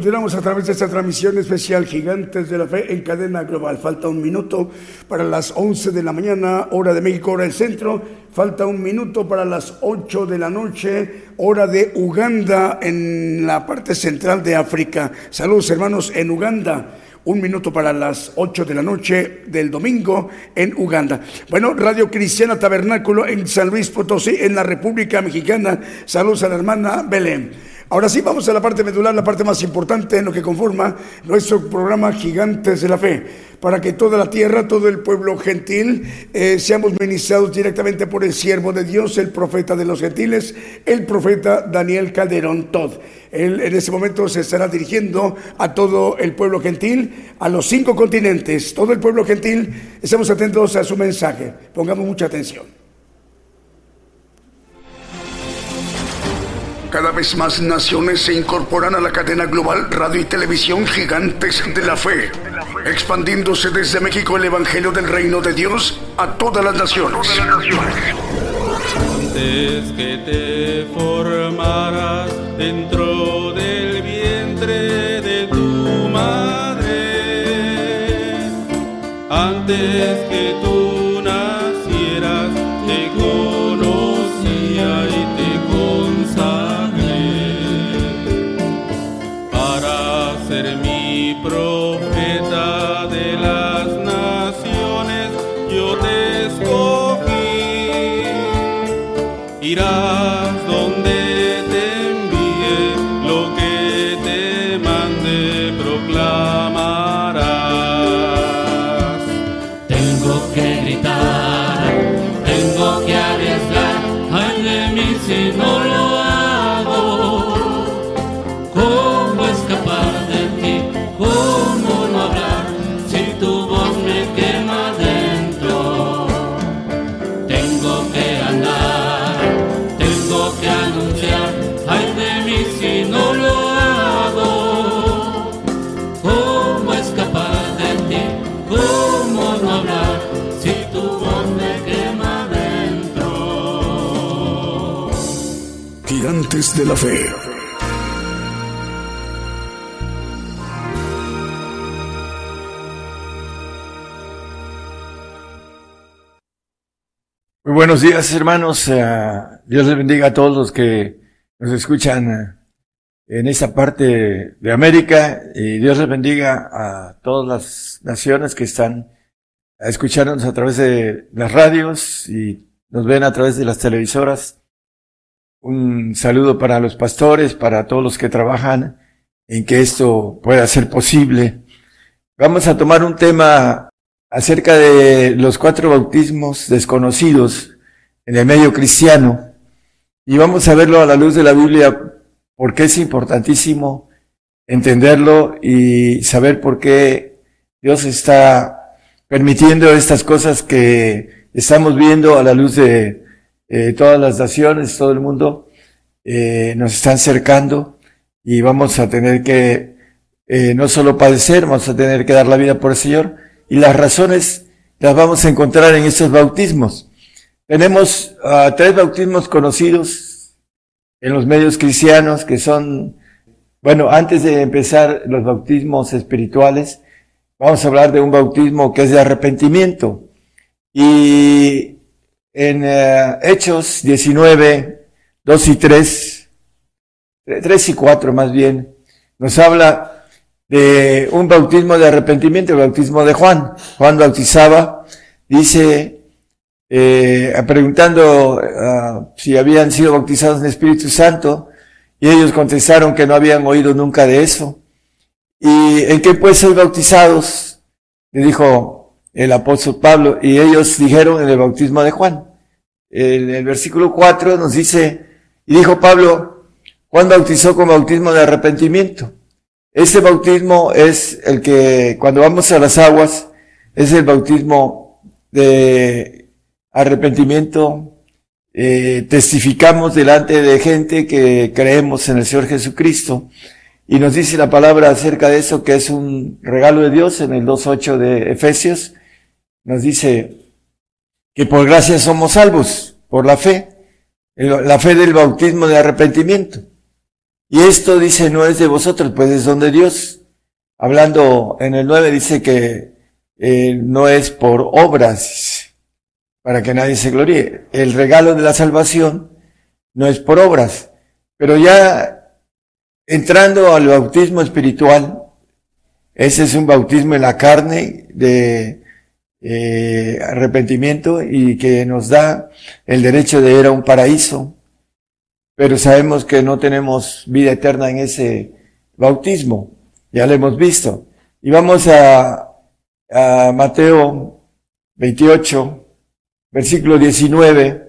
Continuamos a través de esta transmisión especial Gigantes de la Fe en cadena global. Falta un minuto para las 11 de la mañana, hora de México, hora del centro. Falta un minuto para las 8 de la noche, hora de Uganda, en la parte central de África. Saludos hermanos en Uganda un minuto para las 8 de la noche del domingo en Uganda. Bueno, Radio Cristiana Tabernáculo en San Luis Potosí, en la República Mexicana. Saludos a la hermana Belén. Ahora sí, vamos a la parte medular, la parte más importante en lo que conforma nuestro programa Gigantes de la Fe, para que toda la tierra, todo el pueblo gentil, eh, seamos ministrados directamente por el siervo de Dios, el profeta de los gentiles, el profeta Daniel Calderón Todd. Él en ese momento se estará dirigiendo a todo el pueblo gentil, a los cinco continentes, todo el pueblo gentil, estamos atentos a su mensaje. Pongamos mucha atención. Cada vez más naciones se incorporan a la cadena global radio y televisión gigantes de la fe, expandiéndose desde México el Evangelio del Reino de Dios a todas las naciones. Antes que te formaras dentro del vientre de tu madre, antes De la. Muy buenos días, hermanos. Eh, Dios les bendiga a todos los que nos escuchan eh, en esta parte de América y Dios les bendiga a todas las naciones que están escuchándonos a través de las radios y nos ven a través de las televisoras. Un saludo para los pastores, para todos los que trabajan en que esto pueda ser posible. Vamos a tomar un tema acerca de los cuatro bautismos desconocidos en el medio cristiano y vamos a verlo a la luz de la Biblia porque es importantísimo entenderlo y saber por qué Dios está permitiendo estas cosas que estamos viendo a la luz de eh, todas las naciones, todo el mundo, eh, nos están cercando y vamos a tener que eh, no solo padecer, vamos a tener que dar la vida por el Señor y las razones las vamos a encontrar en estos bautismos. Tenemos ah, tres bautismos conocidos en los medios cristianos que son, bueno, antes de empezar los bautismos espirituales, vamos a hablar de un bautismo que es de arrepentimiento. Y en eh, Hechos 19, 2 y 3, 3 y 4 más bien, nos habla de un bautismo de arrepentimiento, el bautismo de Juan. Juan bautizaba, dice, eh, preguntando ah, si habían sido bautizados en Espíritu Santo, y ellos contestaron que no habían oído nunca de eso. ¿Y en qué pues ser bautizados? Le dijo el apóstol Pablo, y ellos dijeron en el bautismo de Juan. En el versículo 4 nos dice, y dijo Pablo, Juan bautizó con bautismo de arrepentimiento. Este bautismo es el que cuando vamos a las aguas es el bautismo de arrepentimiento. Eh, testificamos delante de gente que creemos en el Señor Jesucristo y nos dice la palabra acerca de eso que es un regalo de Dios en el 2.8 de Efesios. Nos dice que por gracia somos salvos, por la fe, la fe del bautismo de arrepentimiento. Y esto dice, no es de vosotros, pues es don de Dios. Hablando en el 9 dice que eh, no es por obras, para que nadie se gloríe. El regalo de la salvación no es por obras. Pero ya entrando al bautismo espiritual, ese es un bautismo en la carne de eh, arrepentimiento y que nos da el derecho de ir a un paraíso. Pero sabemos que no tenemos vida eterna en ese bautismo. Ya lo hemos visto. Y vamos a, a Mateo 28, versículo 19.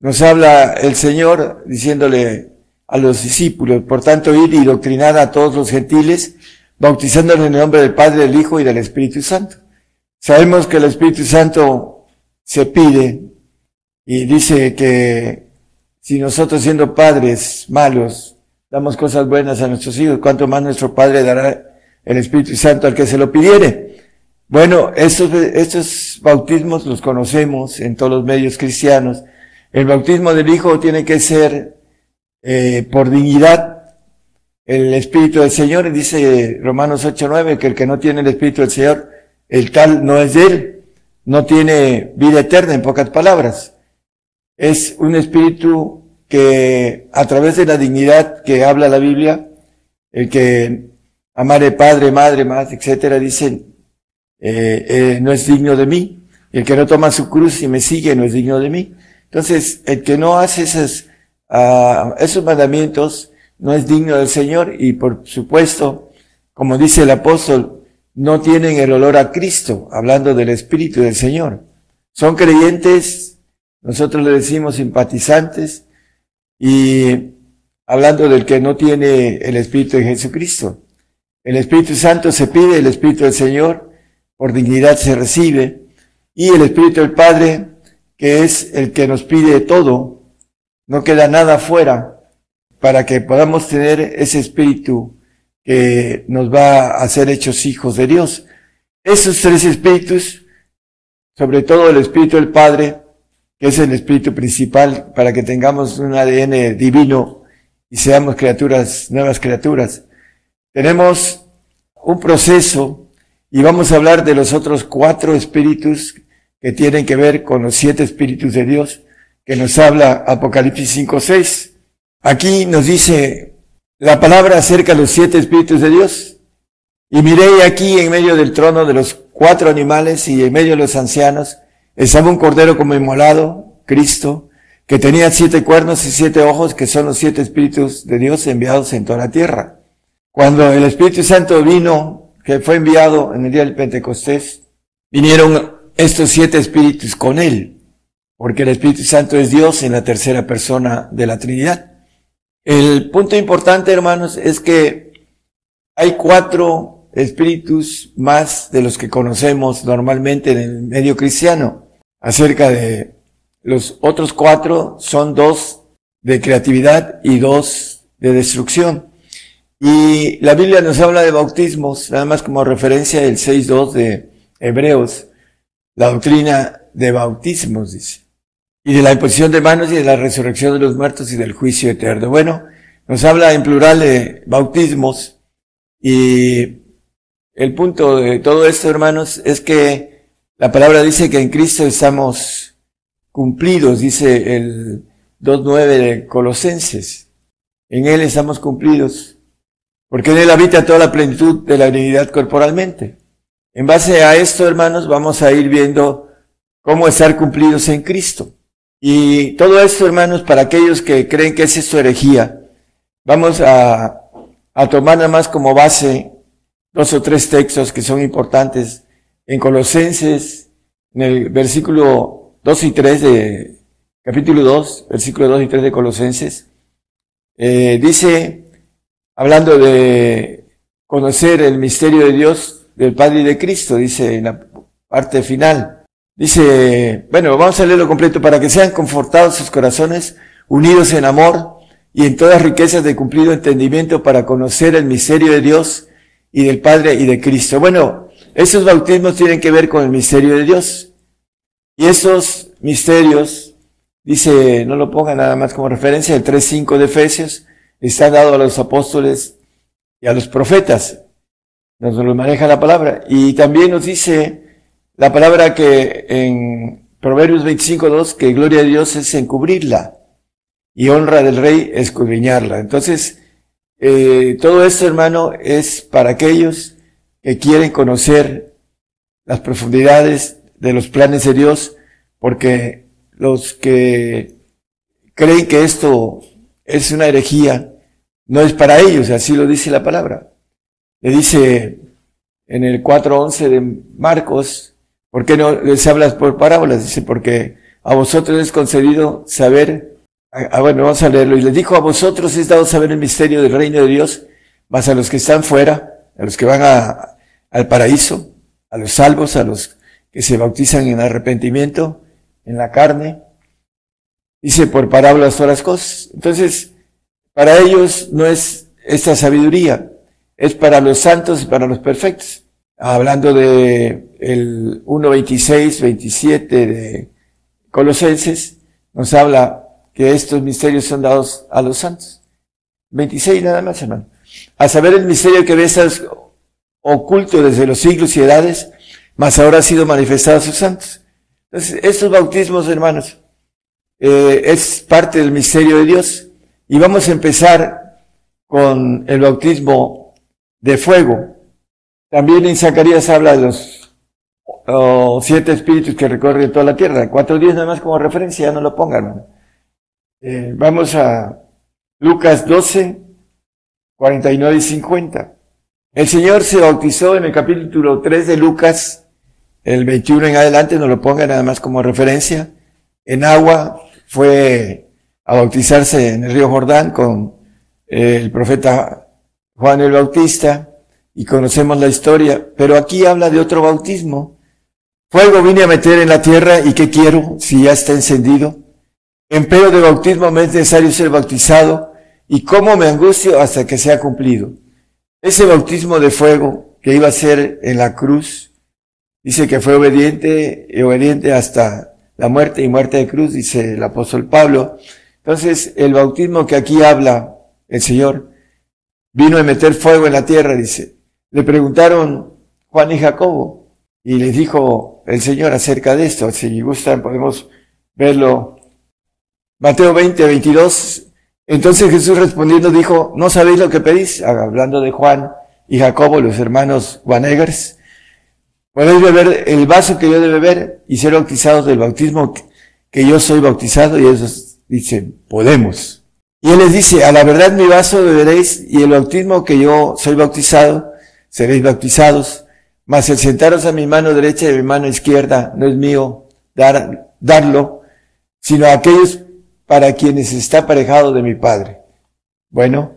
Nos habla el Señor diciéndole a los discípulos, por tanto, ir y doctrinar a todos los gentiles, bautizándolos en el nombre del Padre, del Hijo y del Espíritu Santo. Sabemos que el Espíritu Santo se pide y dice que si nosotros siendo padres malos damos cosas buenas a nuestros hijos, cuánto más nuestro Padre dará el Espíritu Santo al que se lo pidiere. Bueno, estos, estos bautismos los conocemos en todos los medios cristianos. El bautismo del Hijo tiene que ser eh, por dignidad el Espíritu del Señor, dice Romanos 8.9, que el que no tiene el Espíritu del Señor, el tal no es él, no tiene vida eterna, en pocas palabras. Es un espíritu que a través de la dignidad que habla la Biblia, el que amare padre, madre, más, etcétera, dicen, eh, eh, no es digno de mí. El que no toma su cruz y me sigue no es digno de mí. Entonces, el que no hace esos, uh, esos mandamientos, no es digno del Señor y por supuesto, como dice el apóstol, no tienen el olor a Cristo, hablando del Espíritu del Señor. Son creyentes, nosotros le decimos simpatizantes, y hablando del que no tiene el Espíritu de Jesucristo. El Espíritu Santo se pide, el Espíritu del Señor, por dignidad se recibe, y el Espíritu del Padre, que es el que nos pide todo, no queda nada fuera, para que podamos tener ese espíritu que nos va a hacer hechos hijos de Dios. Esos tres espíritus, sobre todo el espíritu del Padre, que es el espíritu principal para que tengamos un ADN divino y seamos criaturas, nuevas criaturas. Tenemos un proceso y vamos a hablar de los otros cuatro espíritus que tienen que ver con los siete espíritus de Dios que nos habla Apocalipsis 5, 6. Aquí nos dice la palabra acerca de los siete espíritus de Dios. Y miré aquí en medio del trono de los cuatro animales y en medio de los ancianos estaba un cordero como inmolado, Cristo, que tenía siete cuernos y siete ojos, que son los siete espíritus de Dios enviados en toda la tierra. Cuando el Espíritu Santo vino, que fue enviado en el día del Pentecostés, vinieron estos siete espíritus con él, porque el Espíritu Santo es Dios en la tercera persona de la Trinidad. El punto importante, hermanos, es que hay cuatro espíritus más de los que conocemos normalmente en el medio cristiano. Acerca de los otros cuatro son dos de creatividad y dos de destrucción. Y la Biblia nos habla de bautismos, nada más como referencia el 6.2 de Hebreos, la doctrina de bautismos, dice y de la imposición de manos y de la resurrección de los muertos y del juicio eterno. Bueno, nos habla en plural de bautismos y el punto de todo esto, hermanos, es que la palabra dice que en Cristo estamos cumplidos, dice el 2.9 de Colosenses. En Él estamos cumplidos, porque en Él habita toda la plenitud de la divinidad corporalmente. En base a esto, hermanos, vamos a ir viendo cómo estar cumplidos en Cristo. Y todo esto, hermanos, para aquellos que creen que es esto herejía, vamos a, a tomar nada más como base dos o tres textos que son importantes. En Colosenses, en el versículo 2 y 3 de capítulo 2, versículo 2 y 3 de Colosenses, eh, dice, hablando de conocer el misterio de Dios, del Padre y de Cristo, dice en la parte final, Dice, bueno, vamos a leerlo completo, para que sean confortados sus corazones, unidos en amor y en todas riquezas de cumplido entendimiento para conocer el misterio de Dios y del Padre y de Cristo. Bueno, esos bautismos tienen que ver con el misterio de Dios. Y esos misterios, dice, no lo ponga nada más como referencia, el 3.5 de Efesios, está dado a los apóstoles y a los profetas. Nos lo maneja la palabra. Y también nos dice la palabra que en Proverbios 25.2 que gloria de Dios es encubrirla y honra del rey escudriñarla. Entonces, eh, todo esto, hermano, es para aquellos que quieren conocer las profundidades de los planes de Dios, porque los que creen que esto es una herejía, no es para ellos, así lo dice la palabra. Le dice en el 4.11 de Marcos, ¿por qué no les hablas por parábolas? Dice, porque a vosotros es concedido saber, ah, ah, bueno, vamos a leerlo, y les dijo, a vosotros es dado saber el misterio del reino de Dios, más a los que están fuera, a los que van al paraíso, a los salvos, a los que se bautizan en arrepentimiento, en la carne, dice por parábolas todas las cosas. Entonces, para ellos no es esta sabiduría, es para los santos y para los perfectos. Hablando de el 1.26, 27 de Colosenses, nos habla que estos misterios son dados a los santos. 26 nada más, hermano. A saber el misterio que ves oculto desde los siglos y edades, mas ahora ha sido manifestado a sus santos. Entonces, estos bautismos, hermanos, eh, es parte del misterio de Dios. Y vamos a empezar con el bautismo de fuego. También en Zacarías habla de los oh, siete espíritus que recorren toda la tierra. Cuatro días nada más como referencia, ya no lo pongan. Eh, vamos a Lucas 12, 49 y 50. El Señor se bautizó en el capítulo 3 de Lucas, el 21 en adelante, no lo pongan nada más como referencia. En agua fue a bautizarse en el río Jordán con eh, el profeta Juan el Bautista y conocemos la historia, pero aquí habla de otro bautismo. Fuego vine a meter en la tierra y ¿qué quiero si ya está encendido? Empero de bautismo me es necesario ser bautizado y cómo me angustio hasta que sea cumplido. Ese bautismo de fuego que iba a ser en la cruz, dice que fue obediente obediente hasta la muerte y muerte de cruz, dice el apóstol Pablo, entonces, el bautismo que aquí habla el Señor vino a meter fuego en la tierra, dice. Le preguntaron Juan y Jacobo y les dijo el Señor acerca de esto. Si gustan, podemos verlo. Mateo 20, 22. Entonces Jesús respondiendo dijo, ¿no sabéis lo que pedís? Hablando de Juan y Jacobo, los hermanos Juanegers. Podéis beber el vaso que yo de beber y ser bautizados del bautismo que yo soy bautizado y eso Dice, podemos. Y él les dice, a la verdad mi vaso beberéis y el bautismo que yo soy bautizado, seréis bautizados, mas el sentaros a mi mano derecha y a mi mano izquierda no es mío dar, darlo, sino a aquellos para quienes está aparejado de mi Padre. Bueno,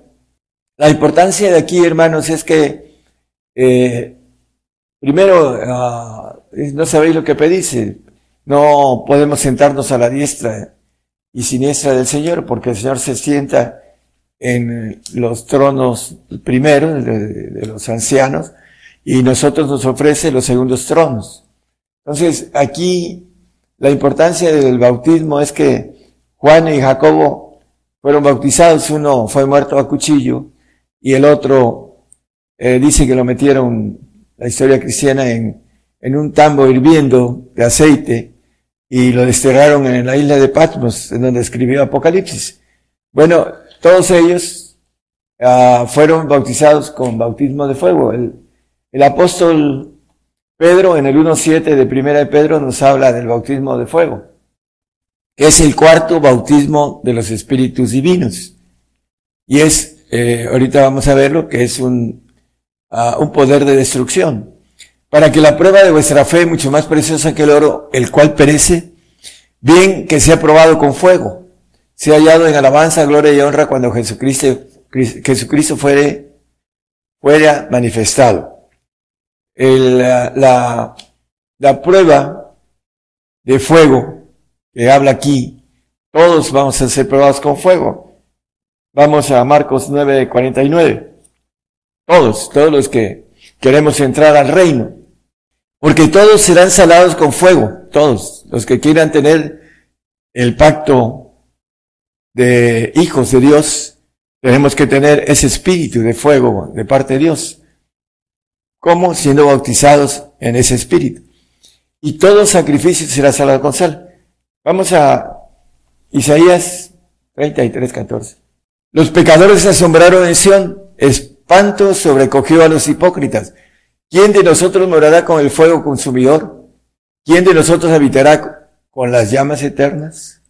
la importancia de aquí, hermanos, es que, eh, primero, ah, no sabéis lo que pedís, no podemos sentarnos a la diestra y siniestra del Señor, porque el Señor se sienta en los tronos primeros de, los ancianos y nosotros nos ofrece los segundos tronos. Entonces, aquí la importancia del bautismo es que Juan y Jacobo fueron bautizados, uno fue muerto a cuchillo y el otro eh, dice que lo metieron, la historia cristiana, en, en un tambo hirviendo de aceite y lo desterraron en la isla de Patmos, en donde escribió Apocalipsis. Bueno, todos ellos uh, fueron bautizados con bautismo de fuego. El, el apóstol Pedro, en el 1.7 de Primera de Pedro, nos habla del bautismo de fuego, que es el cuarto bautismo de los espíritus divinos. Y es, eh, ahorita vamos a verlo, que es un, uh, un poder de destrucción para que la prueba de vuestra fe, mucho más preciosa que el oro, el cual perece, bien que sea probado con fuego, sea hallado en alabanza, gloria y honra cuando Jesucristo, Jesucristo fuere, fuera manifestado. El, la, la prueba de fuego que habla aquí, todos vamos a ser probados con fuego. Vamos a Marcos 9, 49. Todos, todos los que queremos entrar al reino. Porque todos serán salados con fuego, todos los que quieran tener el pacto de hijos de Dios, tenemos que tener ese espíritu de fuego de parte de Dios. ¿Cómo? Siendo bautizados en ese espíritu. Y todo sacrificio será salado con sal. Vamos a Isaías 33, 14. Los pecadores se asombraron en Sión, espanto sobrecogió a los hipócritas. ¿Quién de nosotros morará con el fuego consumidor? ¿Quién de nosotros habitará con las llamas eternas?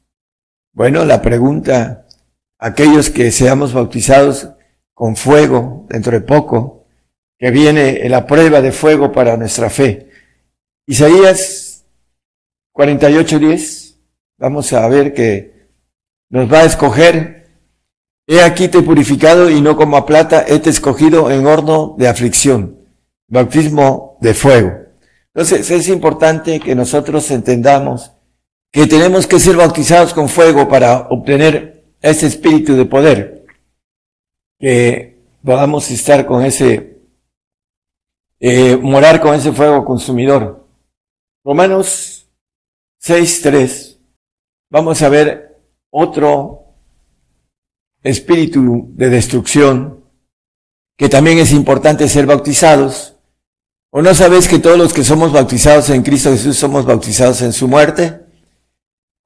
Bueno, la pregunta, aquellos que seamos bautizados con fuego dentro de poco, que viene la prueba de fuego para nuestra fe. Isaías 48:10, vamos a ver que nos va a escoger, he aquí te he purificado y no como a plata, he te escogido en horno de aflicción, bautismo de fuego. Entonces es importante que nosotros entendamos que tenemos que ser bautizados con fuego para obtener ese espíritu de poder, que podamos estar con ese, eh, morar con ese fuego consumidor. Romanos 6.3, vamos a ver otro espíritu de destrucción, que también es importante ser bautizados. ¿O no sabes que todos los que somos bautizados en Cristo Jesús somos bautizados en su muerte?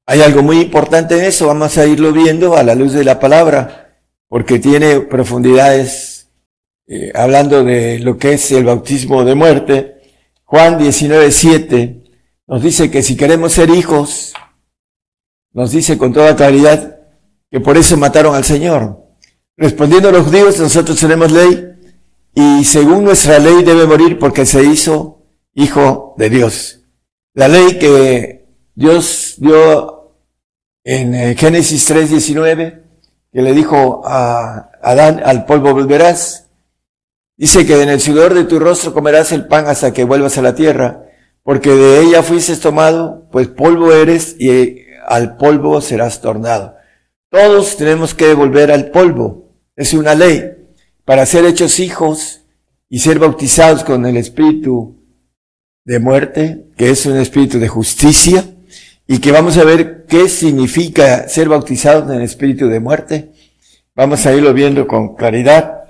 Hay algo muy importante en eso, vamos a irlo viendo a la luz de la palabra, porque tiene profundidades, eh, hablando de lo que es el bautismo de muerte. Juan 19, 7 nos dice que si queremos ser hijos, nos dice con toda claridad que por eso mataron al Señor. Respondiendo a los judíos, nosotros tenemos ley y según nuestra ley debe morir porque se hizo hijo de Dios. La ley que Dios dio en eh, Génesis 3:19, que le dijo a Adán, al polvo volverás. Dice que en el sudor de tu rostro comerás el pan hasta que vuelvas a la tierra, porque de ella fuiste tomado, pues polvo eres y eh, al polvo serás tornado. Todos tenemos que volver al polvo. Es una ley para ser hechos hijos y ser bautizados con el espíritu de muerte, que es un espíritu de justicia, y que vamos a ver qué significa ser bautizados en el espíritu de muerte. Vamos a irlo viendo con claridad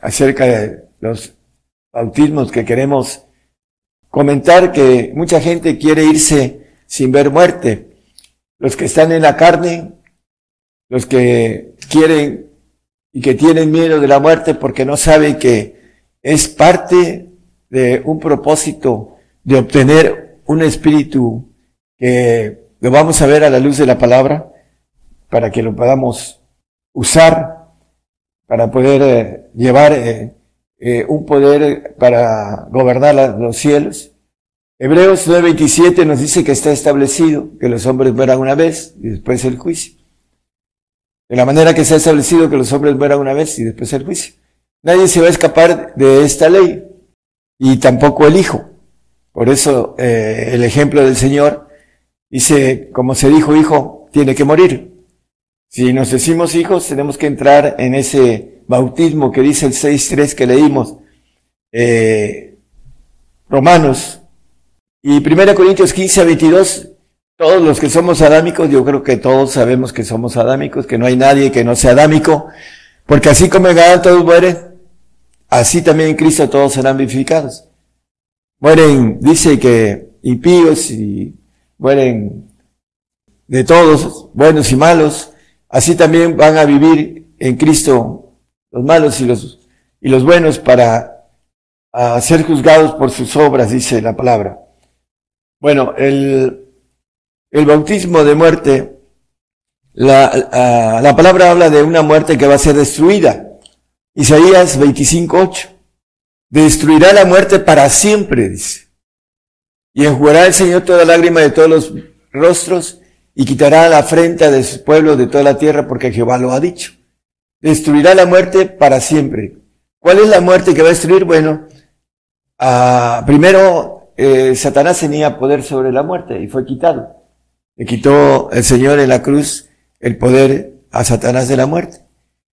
acerca de los bautismos que queremos comentar que mucha gente quiere irse sin ver muerte. Los que están en la carne, los que quieren y que tienen miedo de la muerte porque no saben que es parte de un propósito de obtener un espíritu que lo vamos a ver a la luz de la palabra para que lo podamos usar para poder eh, llevar eh, eh, un poder para gobernar los cielos. Hebreos 9:27 nos dice que está establecido que los hombres mueran una vez y después el juicio. De la manera que se ha establecido que los hombres mueran una vez y después el juicio. Nadie se va a escapar de esta ley y tampoco el Hijo. Por eso el ejemplo del Señor Dice, como se dijo hijo, tiene que morir. Si nos decimos hijos, tenemos que entrar en ese bautismo que dice el 6.3 que leímos. Eh, Romanos. Y 1 Corintios 15 a 22, todos los que somos adámicos, yo creo que todos sabemos que somos adámicos, que no hay nadie que no sea adámico, porque así como en Adán todos mueren, así también en Cristo todos serán vivificados. Mueren, dice que impíos y mueren de todos, buenos y malos, así también van a vivir en Cristo los malos y los, y los buenos para ser juzgados por sus obras, dice la palabra. Bueno, el, el bautismo de muerte, la, la palabra habla de una muerte que va a ser destruida. Isaías 25.8. Destruirá la muerte para siempre, dice. Y enjugará el Señor toda lágrima de todos los rostros y quitará la afrenta de su pueblo de toda la tierra porque Jehová lo ha dicho. Destruirá la muerte para siempre. ¿Cuál es la muerte que va a destruir? Bueno, ah, primero eh, Satanás tenía poder sobre la muerte y fue quitado. Le quitó el Señor en la cruz el poder a Satanás de la muerte.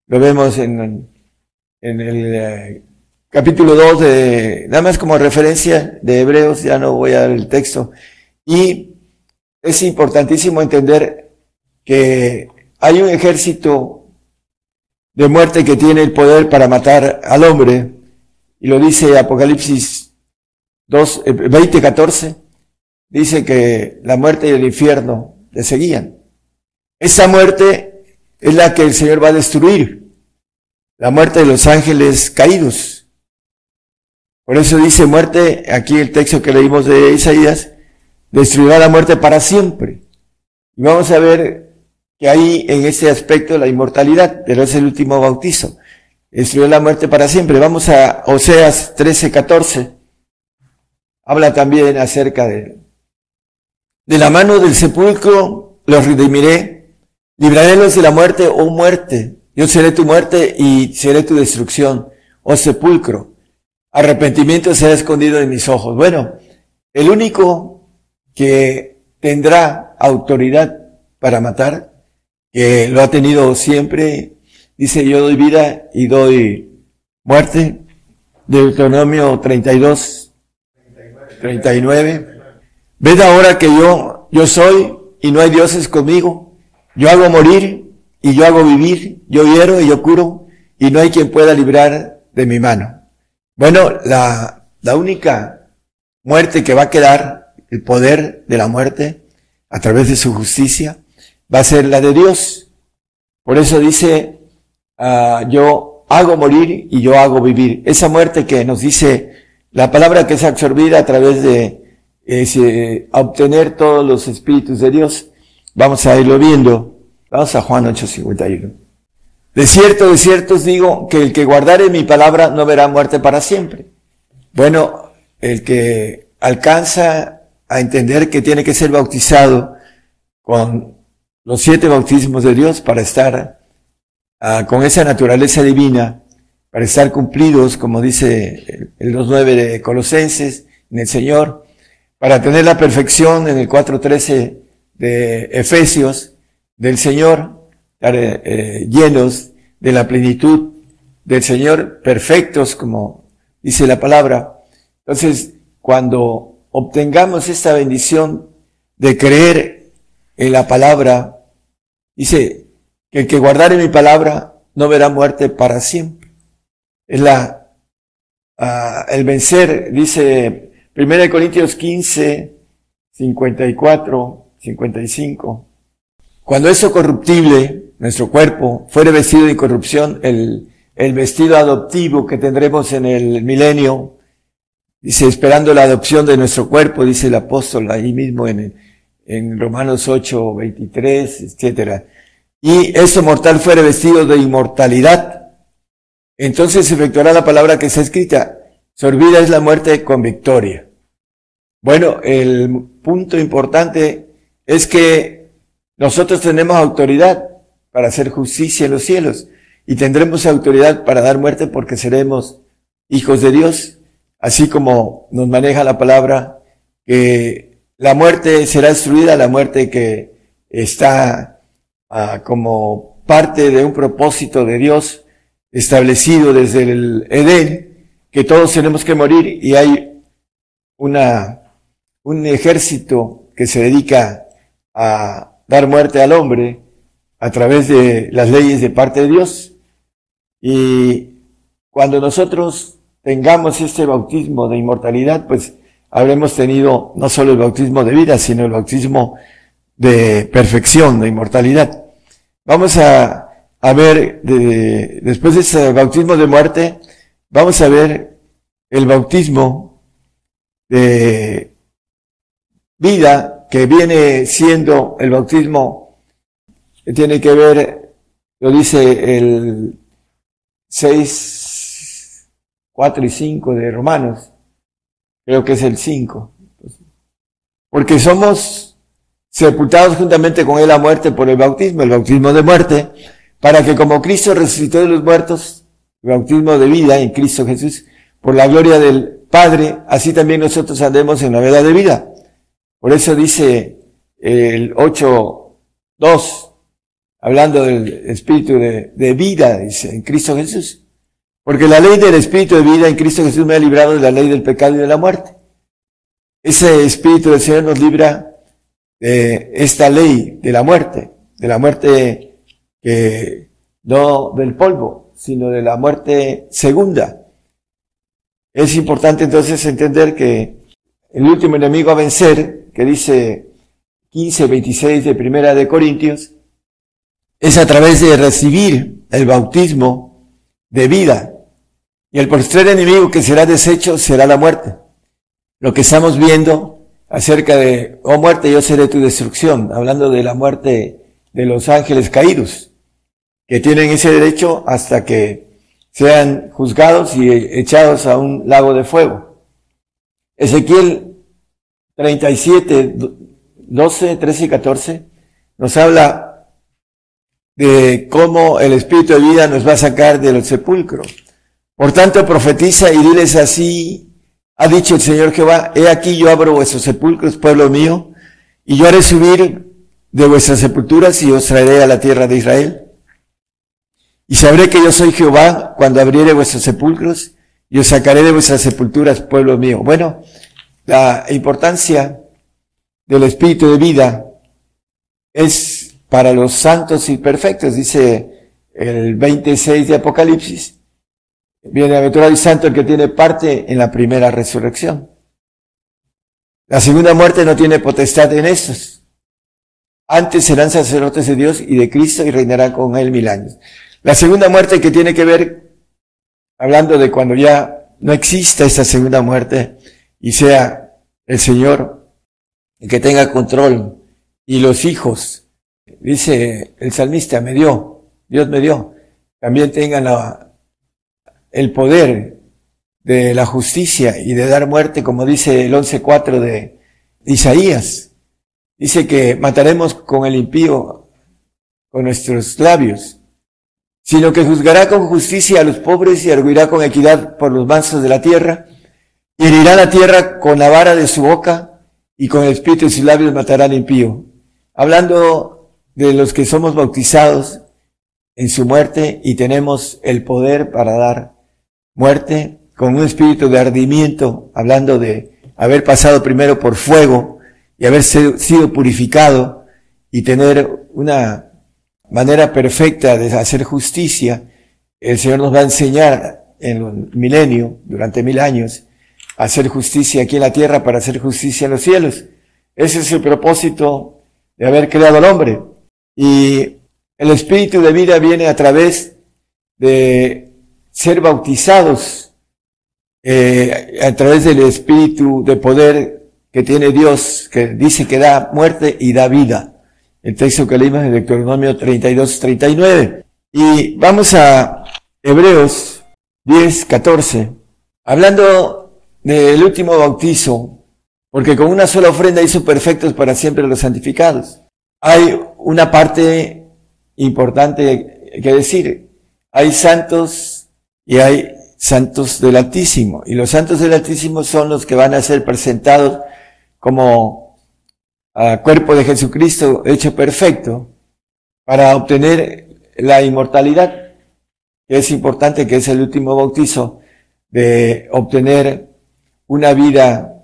Lo vemos en, en el eh, capítulo 2 de, nada más como referencia de Hebreos, ya no voy a dar el texto. Y es importantísimo entender que hay un ejército de muerte que tiene el poder para matar al hombre, y lo dice Apocalipsis 2, 20, 14, dice que la muerte y el infierno le seguían. Esa muerte es la que el Señor va a destruir, la muerte de los ángeles caídos. Por eso dice muerte, aquí el texto que leímos de Isaías, destruirá la muerte para siempre. Y vamos a ver que hay en ese aspecto la inmortalidad, pero es el último bautizo. Destruyó la muerte para siempre. Vamos a Oseas 13, 14. Habla también acerca de, de la mano del sepulcro los redimiré, librarélos de la muerte, oh muerte. Yo seré tu muerte y seré tu destrucción, oh sepulcro. Arrepentimiento será escondido de mis ojos. Bueno, el único que tendrá autoridad para matar, que lo ha tenido siempre, dice yo doy vida y doy muerte, Deuteronomio 32, 39. Ved ahora que yo, yo soy y no hay dioses conmigo. Yo hago morir y yo hago vivir. Yo hiero y yo curo y no hay quien pueda librar de mi mano. Bueno, la, la única muerte que va a quedar, el poder de la muerte, a través de su justicia, va a ser la de Dios. Por eso dice, ah, yo hago morir y yo hago vivir. Esa muerte que nos dice la palabra que es absorbida a través de eh, obtener todos los espíritus de Dios. Vamos a irlo viendo. Vamos a Juan 8:51. De cierto, de cierto os digo que el que guardare mi palabra no verá muerte para siempre. Bueno, el que alcanza a entender que tiene que ser bautizado con los siete bautismos de Dios para estar ah, con esa naturaleza divina, para estar cumplidos, como dice el 2.9 de Colosenses, en el Señor, para tener la perfección en el 4.13 de Efesios del Señor, eh, eh, llenos de la plenitud del Señor, perfectos, como dice la palabra. Entonces, cuando obtengamos esta bendición de creer en la palabra, Dice que el que guardare mi palabra no verá muerte para siempre. Es la, uh, el vencer, dice 1 Corintios 15, 54, 55. Cuando eso corruptible, nuestro cuerpo, fuere vestido de incorrupción, el, el vestido adoptivo que tendremos en el milenio, dice, esperando la adopción de nuestro cuerpo, dice el apóstol ahí mismo en, en Romanos 8, 23, etcétera. Y ese mortal fuere vestido de inmortalidad. Entonces se efectuará la palabra que está escrita. Sorbida es la muerte con victoria. Bueno, el punto importante es que nosotros tenemos autoridad para hacer justicia en los cielos. Y tendremos autoridad para dar muerte porque seremos hijos de Dios, así como nos maneja la palabra que la muerte será destruida, la muerte que está ah, como parte de un propósito de Dios establecido desde el Edén, que todos tenemos que morir y hay una, un ejército que se dedica a dar muerte al hombre a través de las leyes de parte de Dios. Y cuando nosotros tengamos este bautismo de inmortalidad, pues habremos tenido no solo el bautismo de vida, sino el bautismo de perfección, de inmortalidad. Vamos a, a ver, de, después de ese bautismo de muerte, vamos a ver el bautismo de vida que viene siendo el bautismo tiene que ver, lo dice el 6, 4 y 5 de Romanos, creo que es el 5. Porque somos sepultados juntamente con él a muerte por el bautismo, el bautismo de muerte, para que como Cristo resucitó de los muertos, el bautismo de vida en Cristo Jesús, por la gloria del Padre, así también nosotros andemos en la de vida. Por eso dice el 8.2, hablando del espíritu de, vida, dice, en Cristo Jesús. Porque la ley del Espíritu de vida en Cristo Jesús me ha librado de la ley del pecado y de la muerte. Ese Espíritu del Señor nos libra de esta ley de la muerte, de la muerte que no del polvo, sino de la muerte segunda. Es importante entonces entender que el último enemigo a vencer, que dice 15, 26 de Primera de Corintios, es a través de recibir el bautismo de vida. Y el postrer enemigo que será deshecho será la muerte. Lo que estamos viendo acerca de, oh muerte, yo seré tu destrucción, hablando de la muerte de los ángeles caídos, que tienen ese derecho hasta que sean juzgados y echados a un lago de fuego. Ezequiel 37, 12, 13 y 14 nos habla de cómo el Espíritu de vida nos va a sacar del sepulcro. Por tanto, profetiza y diles así, ha dicho el Señor Jehová, he aquí yo abro vuestros sepulcros, pueblo mío, y yo haré subir de vuestras sepulturas y os traeré a la tierra de Israel. Y sabré que yo soy Jehová cuando abriere vuestros sepulcros y os sacaré de vuestras sepulturas, pueblo mío. Bueno, la importancia del espíritu de vida es para los santos y perfectos, dice el 26 de Apocalipsis. Bienaventurado y santo el que tiene parte en la primera resurrección. La segunda muerte no tiene potestad en estos. Antes serán sacerdotes de Dios y de Cristo y reinarán con él mil años. La segunda muerte que tiene que ver, hablando de cuando ya no exista esa segunda muerte y sea el Señor el que tenga control y los hijos, dice el salmista, me dio, Dios me dio, también tengan el poder de la justicia y de dar muerte, como dice el 11.4 de Isaías. Dice que mataremos con el impío, con nuestros labios, sino que juzgará con justicia a los pobres y arguirá con equidad por los mansos de la tierra, y herirá la tierra con la vara de su boca, y con el espíritu de sus labios matará al impío. Hablando de los que somos bautizados en su muerte y tenemos el poder para dar muerte con un espíritu de ardimiento, hablando de haber pasado primero por fuego, y haber sido purificado y tener una manera perfecta de hacer justicia, el Señor nos va a enseñar en el milenio, durante mil años, a hacer justicia aquí en la tierra para hacer justicia en los cielos. Ese es el propósito de haber creado al hombre. Y el espíritu de vida viene a través de ser bautizados, eh, a través del espíritu de poder que tiene Dios, que dice que da muerte y da vida. El texto que leímos en Deuteronomio 32, 39. Y vamos a Hebreos 10, 14. Hablando del último bautizo, porque con una sola ofrenda hizo perfectos para siempre los santificados. Hay una parte importante que decir. Hay santos y hay santos del Altísimo. Y los santos del Altísimo son los que van a ser presentados como cuerpo de Jesucristo hecho perfecto para obtener la inmortalidad. Es importante que es el último bautizo de obtener una vida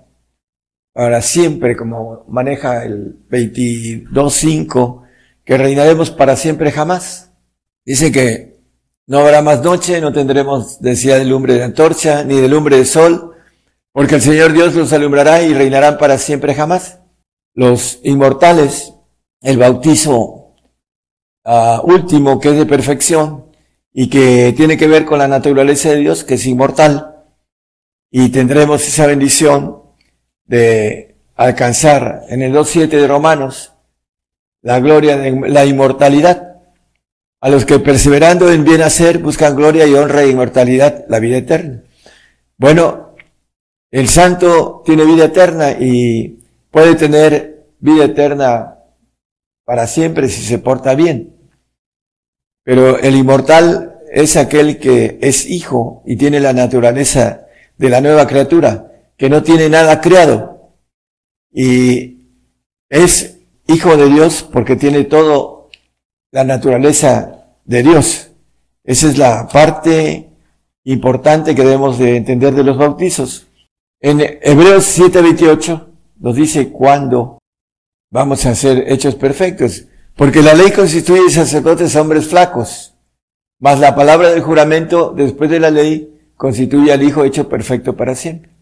para siempre, como maneja el 22.5, que reinaremos para siempre jamás. Dice que no habrá más noche, no tendremos necesidad de lumbre de antorcha, ni de lumbre de sol, porque el Señor Dios los alumbrará y reinarán para siempre jamás. Los inmortales, el bautizo uh, último que es de perfección y que tiene que ver con la naturaleza de Dios, que es inmortal, y tendremos esa bendición de alcanzar en el 2.7 de Romanos la gloria de la inmortalidad. A los que perseverando en bien hacer buscan gloria y honra e inmortalidad, la vida eterna. Bueno, el santo tiene vida eterna y puede tener vida eterna para siempre si se porta bien. Pero el inmortal es aquel que es hijo y tiene la naturaleza de la nueva criatura, que no tiene nada creado. Y es hijo de Dios porque tiene todo la naturaleza de Dios. Esa es la parte importante que debemos de entender de los bautizos. En Hebreos 7:28 nos dice cuándo vamos a ser hechos perfectos. Porque la ley constituye sacerdotes hombres flacos, Mas la palabra del juramento después de la ley constituye al Hijo hecho perfecto para siempre.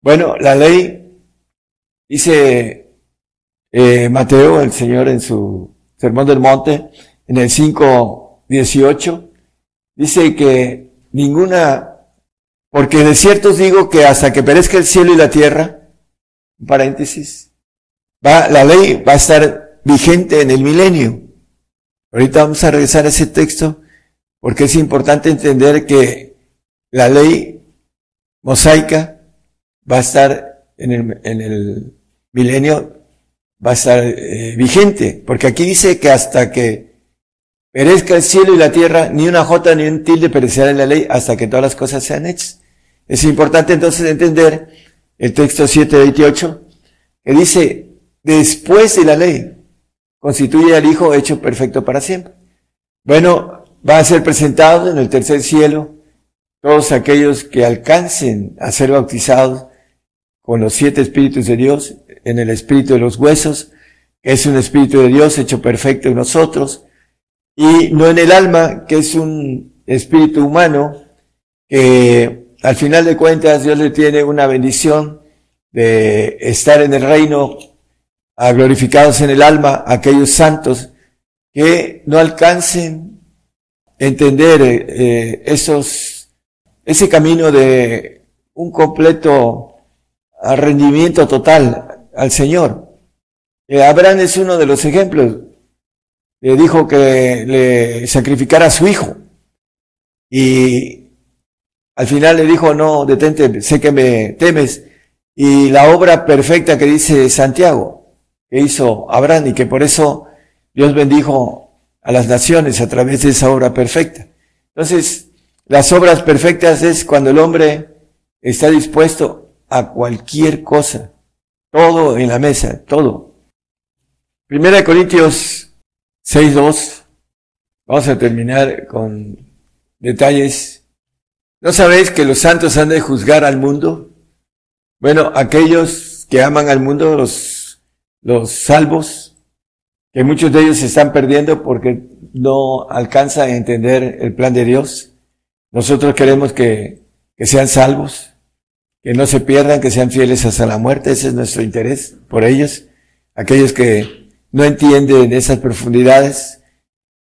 Bueno, la ley, dice eh, Mateo, el Señor en su Sermón del Monte, en el 5.18, dice que ninguna, porque de cierto os digo que hasta que perezca el cielo y la tierra, paréntesis, va, la ley va a estar vigente en el milenio. Ahorita vamos a regresar a ese texto porque es importante entender que la ley mosaica va a estar en el, en el milenio, va a estar eh, vigente, porque aquí dice que hasta que perezca el cielo y la tierra, ni una jota ni un tilde perecerá en la ley hasta que todas las cosas sean hechas. Es importante entonces entender el texto 728, que dice, después de la ley, constituye al Hijo hecho perfecto para siempre. Bueno, va a ser presentado en el tercer cielo todos aquellos que alcancen a ser bautizados con los siete espíritus de Dios, en el espíritu de los huesos, que es un espíritu de Dios hecho perfecto en nosotros, y no en el alma, que es un espíritu humano, que al final de cuentas Dios le tiene una bendición de estar en el reino, a glorificados en el alma, aquellos santos que no alcancen entender eh, esos, ese camino de un completo rendimiento total al Señor. Eh, Abraham es uno de los ejemplos. Le dijo que le sacrificara a su hijo. Y al final le dijo, no, detente, sé que me temes. Y la obra perfecta que dice Santiago, que hizo Abraham y que por eso Dios bendijo a las naciones a través de esa obra perfecta. Entonces, las obras perfectas es cuando el hombre está dispuesto a cualquier cosa. Todo en la mesa, todo. Primera de Corintios 6.2. Vamos a terminar con detalles. ¿No sabéis que los santos han de juzgar al mundo? Bueno, aquellos que aman al mundo, los, los salvos, que muchos de ellos se están perdiendo porque no alcanzan a entender el plan de Dios. Nosotros queremos que, que sean salvos que no se pierdan, que sean fieles hasta la muerte, ese es nuestro interés por ellos, aquellos que no entienden esas profundidades.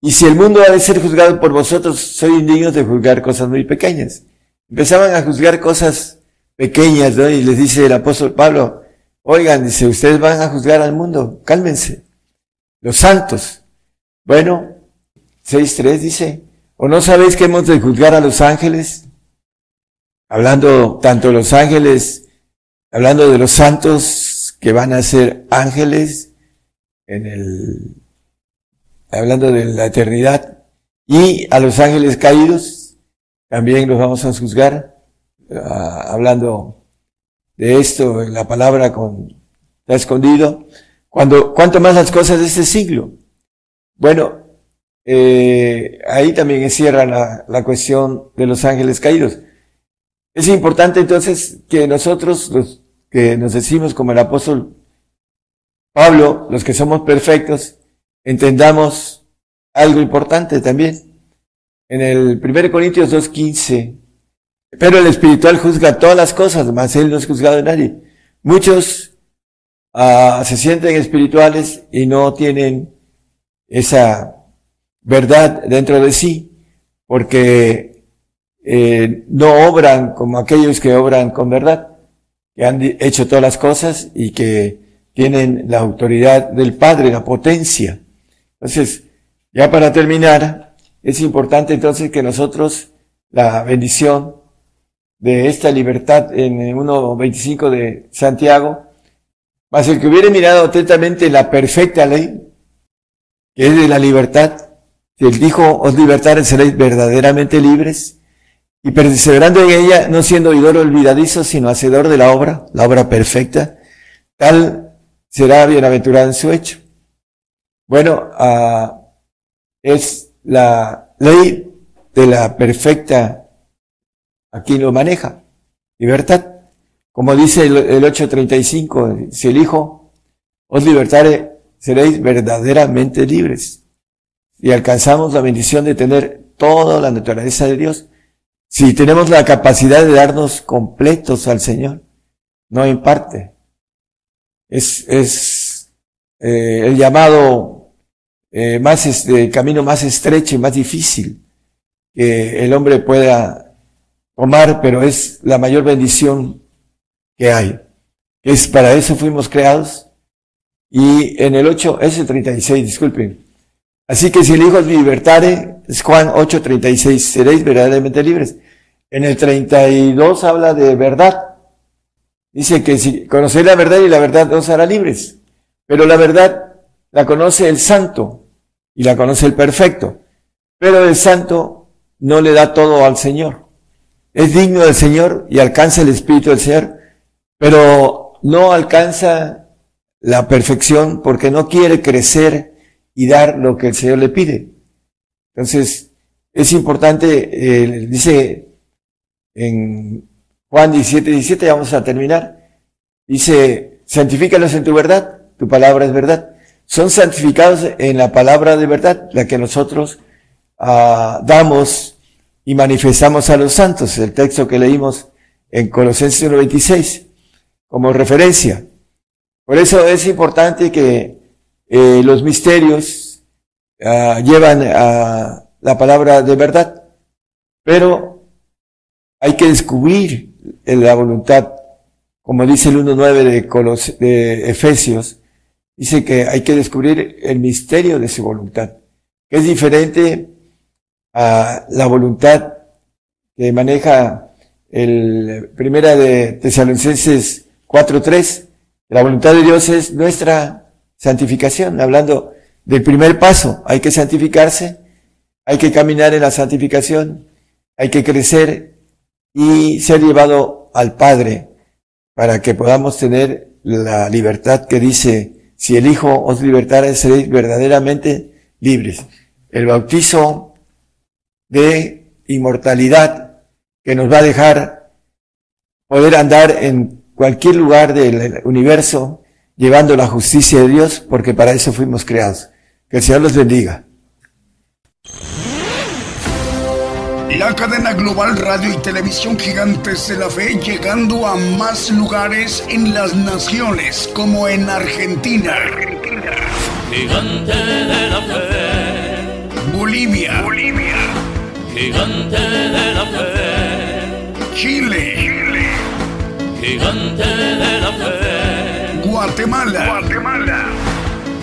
Y si el mundo ha de ser juzgado por vosotros, soy indigno de juzgar cosas muy pequeñas. Empezaban a juzgar cosas pequeñas, ¿no? Y les dice el apóstol Pablo, oigan, dice, ustedes van a juzgar al mundo, cálmense. Los santos. Bueno, 6.3 dice, ¿o no sabéis que hemos de juzgar a los ángeles? Hablando tanto de los ángeles, hablando de los santos que van a ser ángeles en el, hablando de la eternidad, y a los ángeles caídos, también los vamos a juzgar, ah, hablando de esto, en la palabra con, está escondido, cuando, cuanto más las cosas de este siglo. Bueno, eh, ahí también encierra la, la cuestión de los ángeles caídos. Es importante entonces que nosotros, los que nos decimos como el apóstol Pablo, los que somos perfectos, entendamos algo importante también. En el 1 Corintios 2.15, pero el espiritual juzga todas las cosas, mas él no es juzgado de nadie. Muchos uh, se sienten espirituales y no tienen esa verdad dentro de sí, porque eh, no obran como aquellos que obran con verdad, que han hecho todas las cosas y que tienen la autoridad del Padre, la potencia. Entonces, ya para terminar, es importante entonces que nosotros la bendición de esta libertad en 1.25 de Santiago, más el que hubiere mirado atentamente la perfecta ley, que es de la libertad, que él dijo, os libertares seréis verdaderamente libres, y perseverando en ella, no siendo oidor olvidadizo, sino hacedor de la obra, la obra perfecta, tal será bienaventurado en su hecho. Bueno, uh, es la ley de la perfecta, aquí lo maneja, libertad. Como dice el, el 835, si el Hijo os libertare, seréis verdaderamente libres. Y alcanzamos la bendición de tener toda la naturaleza de Dios. Si tenemos la capacidad de darnos completos al Señor, no en parte. Es, es eh, el llamado eh, más, este, camino más estrecho y más difícil que el hombre pueda tomar, pero es la mayor bendición que hay. Es para eso fuimos creados. Y en el 8, es el 36, disculpen. Así que si el Hijo mi libertare, es Juan 8, 36, seréis verdaderamente libres. En el 32 habla de verdad. Dice que si conocéis la verdad y la verdad os hará libres. Pero la verdad la conoce el santo y la conoce el perfecto. Pero el santo no le da todo al Señor. Es digno del Señor y alcanza el Espíritu del Señor, pero no alcanza la perfección porque no quiere crecer y dar lo que el Señor le pide. Entonces, es importante, eh, dice en Juan 17, 17, vamos a terminar, dice, santifícalos en tu verdad, tu palabra es verdad. Son santificados en la palabra de verdad, la que nosotros ah, damos y manifestamos a los santos, el texto que leímos en Colosenses 1.26, como referencia. Por eso es importante que eh, los misterios uh, llevan a la palabra de verdad, pero hay que descubrir la voluntad, como dice el 1.9 de, de Efesios, dice que hay que descubrir el misterio de su voluntad, que es diferente a la voluntad que maneja el primera de Tesalonicenses 4.3, la voluntad de Dios es nuestra santificación, hablando del primer paso. Hay que santificarse, hay que caminar en la santificación, hay que crecer y ser llevado al Padre para que podamos tener la libertad que dice, si el Hijo os libertara, seréis verdaderamente libres. El bautizo de inmortalidad que nos va a dejar poder andar en cualquier lugar del universo llevando la justicia de Dios, porque para eso fuimos creados. Que el Señor los bendiga. La cadena global radio y televisión gigantes de la fe llegando a más lugares en las naciones como en Argentina. Gigante de la fe. Bolivia. Bolivia. Gigante de la fe. Chile gigante de la fe. Guatemala. Guatemala.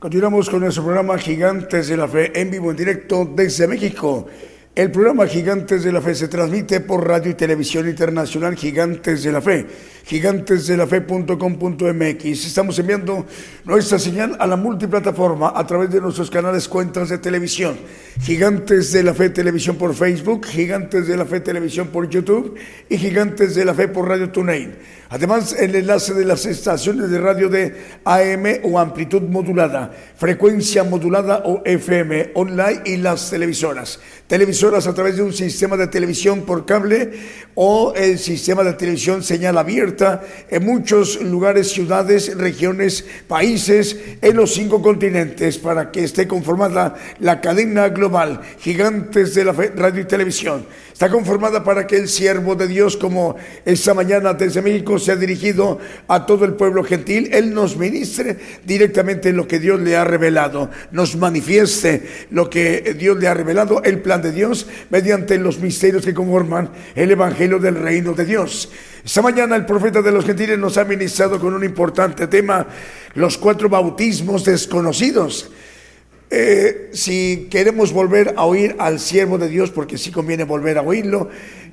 Continuamos con nuestro programa Gigantes de la Fe en vivo en directo desde México. El programa Gigantes de la Fe se transmite por radio y televisión internacional Gigantes de la Fe, gigantesdelafe.com.mx. Estamos enviando nuestra señal a la multiplataforma a través de nuestros canales cuentas de televisión. Gigantes de la Fe Televisión por Facebook, Gigantes de la Fe Televisión por YouTube y Gigantes de la Fe por Radio TuneIn. Además, el enlace de las estaciones de radio de AM o amplitud modulada, frecuencia modulada o FM, online y las televisoras. Televisoras a través de un sistema de televisión por cable o el sistema de televisión señal abierta en muchos lugares, ciudades, regiones, países, en los cinco continentes, para que esté conformada la cadena global, gigantes de la radio y televisión. Está conformada para que el siervo de Dios, como esta mañana desde México, se ha dirigido a todo el pueblo gentil, Él nos ministre directamente lo que Dios le ha revelado, nos manifieste lo que Dios le ha revelado, el plan de Dios mediante los misterios que conforman el Evangelio del Reino de Dios. Esta mañana el profeta de los gentiles nos ha ministrado con un importante tema, los cuatro bautismos desconocidos. Eh, si queremos volver a oír al siervo de Dios, porque sí conviene volver a oírlo,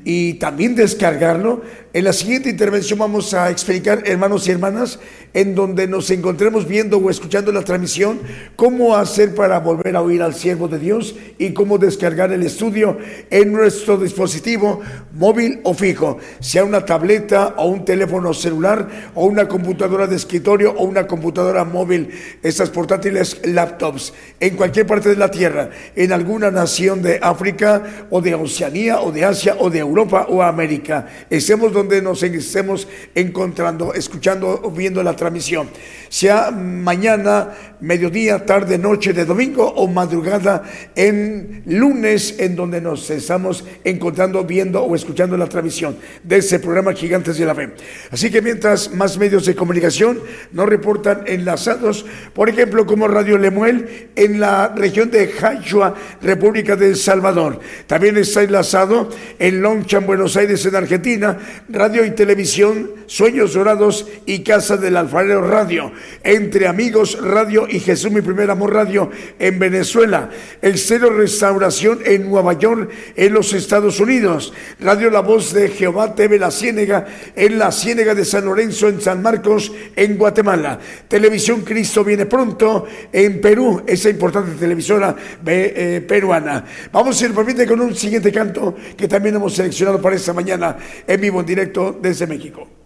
y también descargarlo. En la siguiente intervención vamos a explicar, hermanos y hermanas, en donde nos encontremos viendo o escuchando la transmisión, cómo hacer para volver a oír al siervo de Dios y cómo descargar el estudio en nuestro dispositivo móvil o fijo, sea una tableta o un teléfono celular o una computadora de escritorio o una computadora móvil, estas portátiles laptops, en cualquier parte de la Tierra, en alguna nación de África o de Oceanía o de Asia o de Europa o América, estemos donde nos estemos encontrando, escuchando o viendo la transmisión, sea mañana, mediodía, tarde, noche de domingo o madrugada en lunes, en donde nos estamos encontrando, viendo o escuchando la transmisión de este programa Gigantes de la Fe. Así que mientras más medios de comunicación nos reportan enlazados, por ejemplo, como Radio Lemuel en la región de Jayua, República de Salvador. También está enlazado en Long en Buenos Aires, en Argentina, radio y televisión, Sueños Dorados y Casa del Alfarero Radio, Entre Amigos Radio y Jesús Mi Primer Amor Radio en Venezuela, El Cero Restauración en Nueva York, en los Estados Unidos, Radio La Voz de Jehová TV La Ciénega, en la Ciénega de San Lorenzo, en San Marcos, en Guatemala, Televisión Cristo Viene Pronto, en Perú, esa importante televisora eh, peruana. Vamos a ir, permite, con un siguiente canto que también hemos seleccionado para esta mañana en vivo en directo desde México.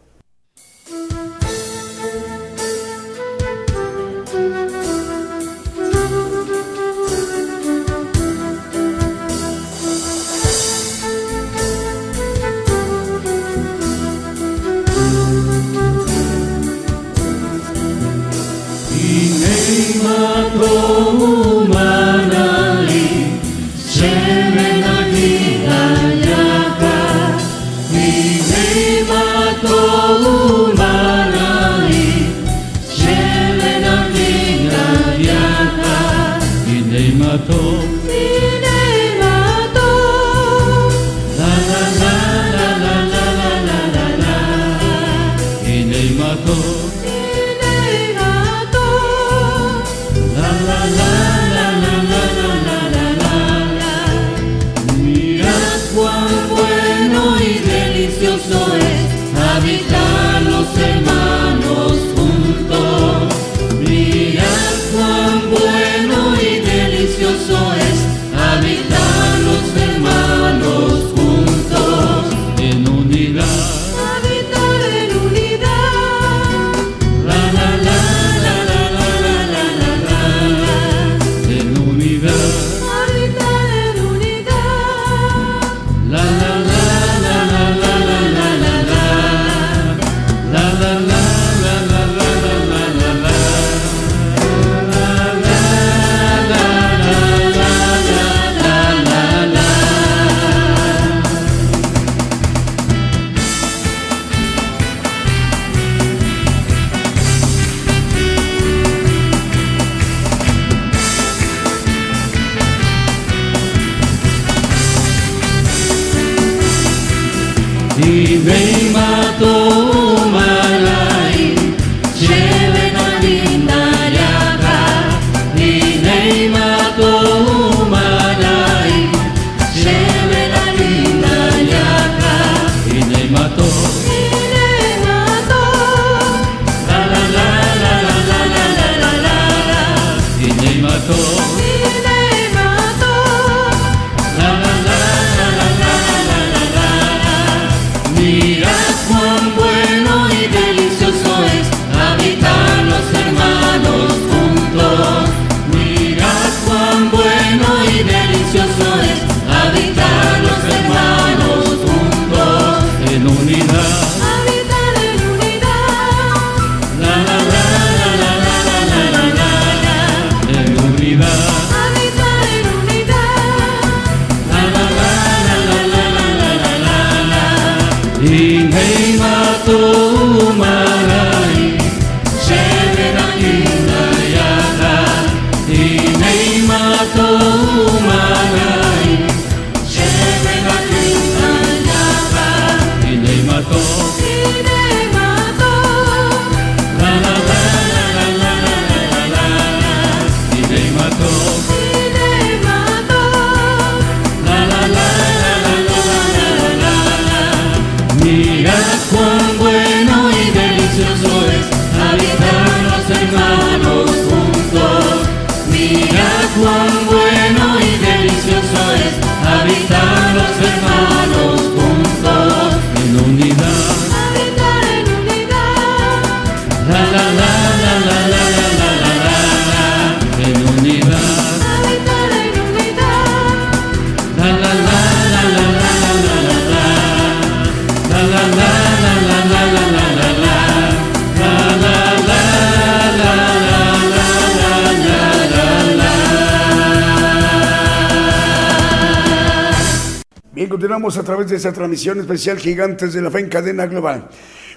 A través de esta transmisión especial Gigantes de la Fe en cadena global.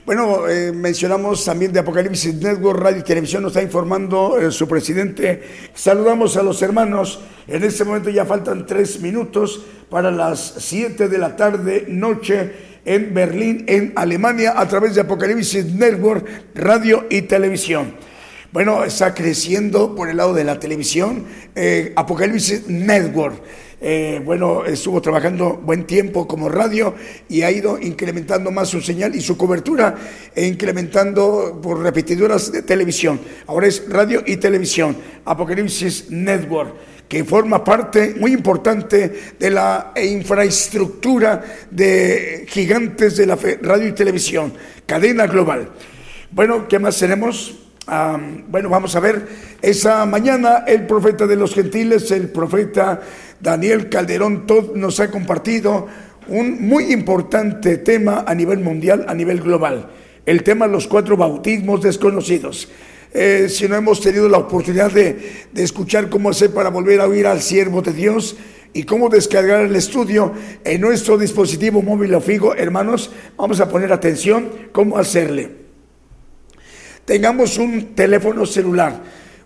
Bueno, eh, mencionamos también de Apocalipsis Network, Radio y Televisión, nos está informando eh, su presidente. Saludamos a los hermanos. En este momento ya faltan tres minutos para las siete de la tarde, noche, en Berlín, en Alemania, a través de Apocalipsis Network, Radio y Televisión. Bueno, está creciendo por el lado de la televisión, eh, Apocalipsis Network. Eh, bueno, estuvo trabajando buen tiempo como radio y ha ido incrementando más su señal y su cobertura, e incrementando por repetidoras de televisión. Ahora es radio y televisión, Apocalipsis Network, que forma parte muy importante de la infraestructura de gigantes de la radio y televisión, cadena global. Bueno, ¿qué más tenemos? Bueno, vamos a ver, esa mañana el profeta de los gentiles, el profeta Daniel Calderón Todd nos ha compartido un muy importante tema a nivel mundial, a nivel global, el tema de los cuatro bautismos desconocidos. Eh, si no hemos tenido la oportunidad de, de escuchar cómo hacer para volver a oír al siervo de Dios y cómo descargar el estudio en nuestro dispositivo móvil o fijo, hermanos, vamos a poner atención cómo hacerle. Tengamos un teléfono celular,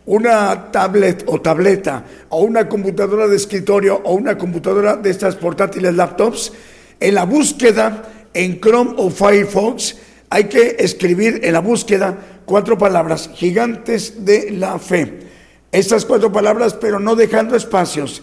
una tablet o tableta, o una computadora de escritorio, o una computadora de estas portátiles laptops, en la búsqueda en Chrome o Firefox hay que escribir en la búsqueda cuatro palabras, gigantes de la fe. Estas cuatro palabras, pero no dejando espacios.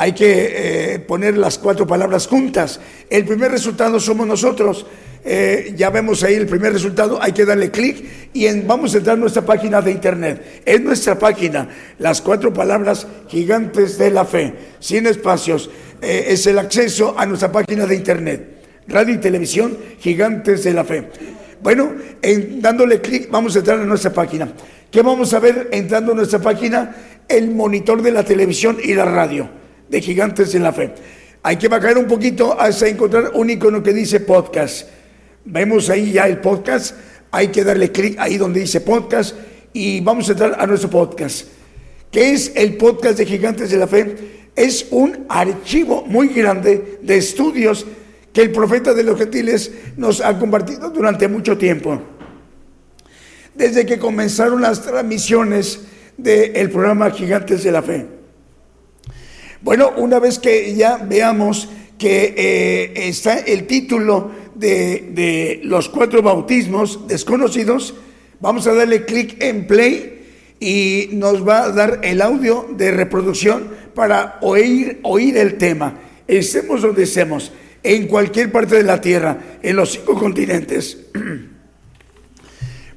Hay que eh, poner las cuatro palabras juntas. El primer resultado somos nosotros. Eh, ya vemos ahí el primer resultado, hay que darle clic y en- vamos a entrar a nuestra página de internet. Es nuestra página, las cuatro palabras gigantes de la fe, sin espacios. Eh, es el acceso a nuestra página de internet. Radio y televisión, gigantes de la fe. Bueno, en- dándole clic vamos a entrar a nuestra página. ¿Qué vamos a ver entrando a nuestra página? El monitor de la televisión y la radio de Gigantes de la Fe. Hay que bajar un poquito hasta encontrar un icono que dice podcast. Vemos ahí ya el podcast. Hay que darle clic ahí donde dice podcast y vamos a entrar a nuestro podcast. ¿Qué es el podcast de Gigantes de la Fe? Es un archivo muy grande de estudios que el profeta de los gentiles nos ha compartido durante mucho tiempo. Desde que comenzaron las transmisiones del programa Gigantes de la Fe. Bueno, una vez que ya veamos que eh, está el título de, de los cuatro bautismos desconocidos, vamos a darle clic en play y nos va a dar el audio de reproducción para oír, oír el tema. Estemos donde estemos, en cualquier parte de la tierra, en los cinco continentes.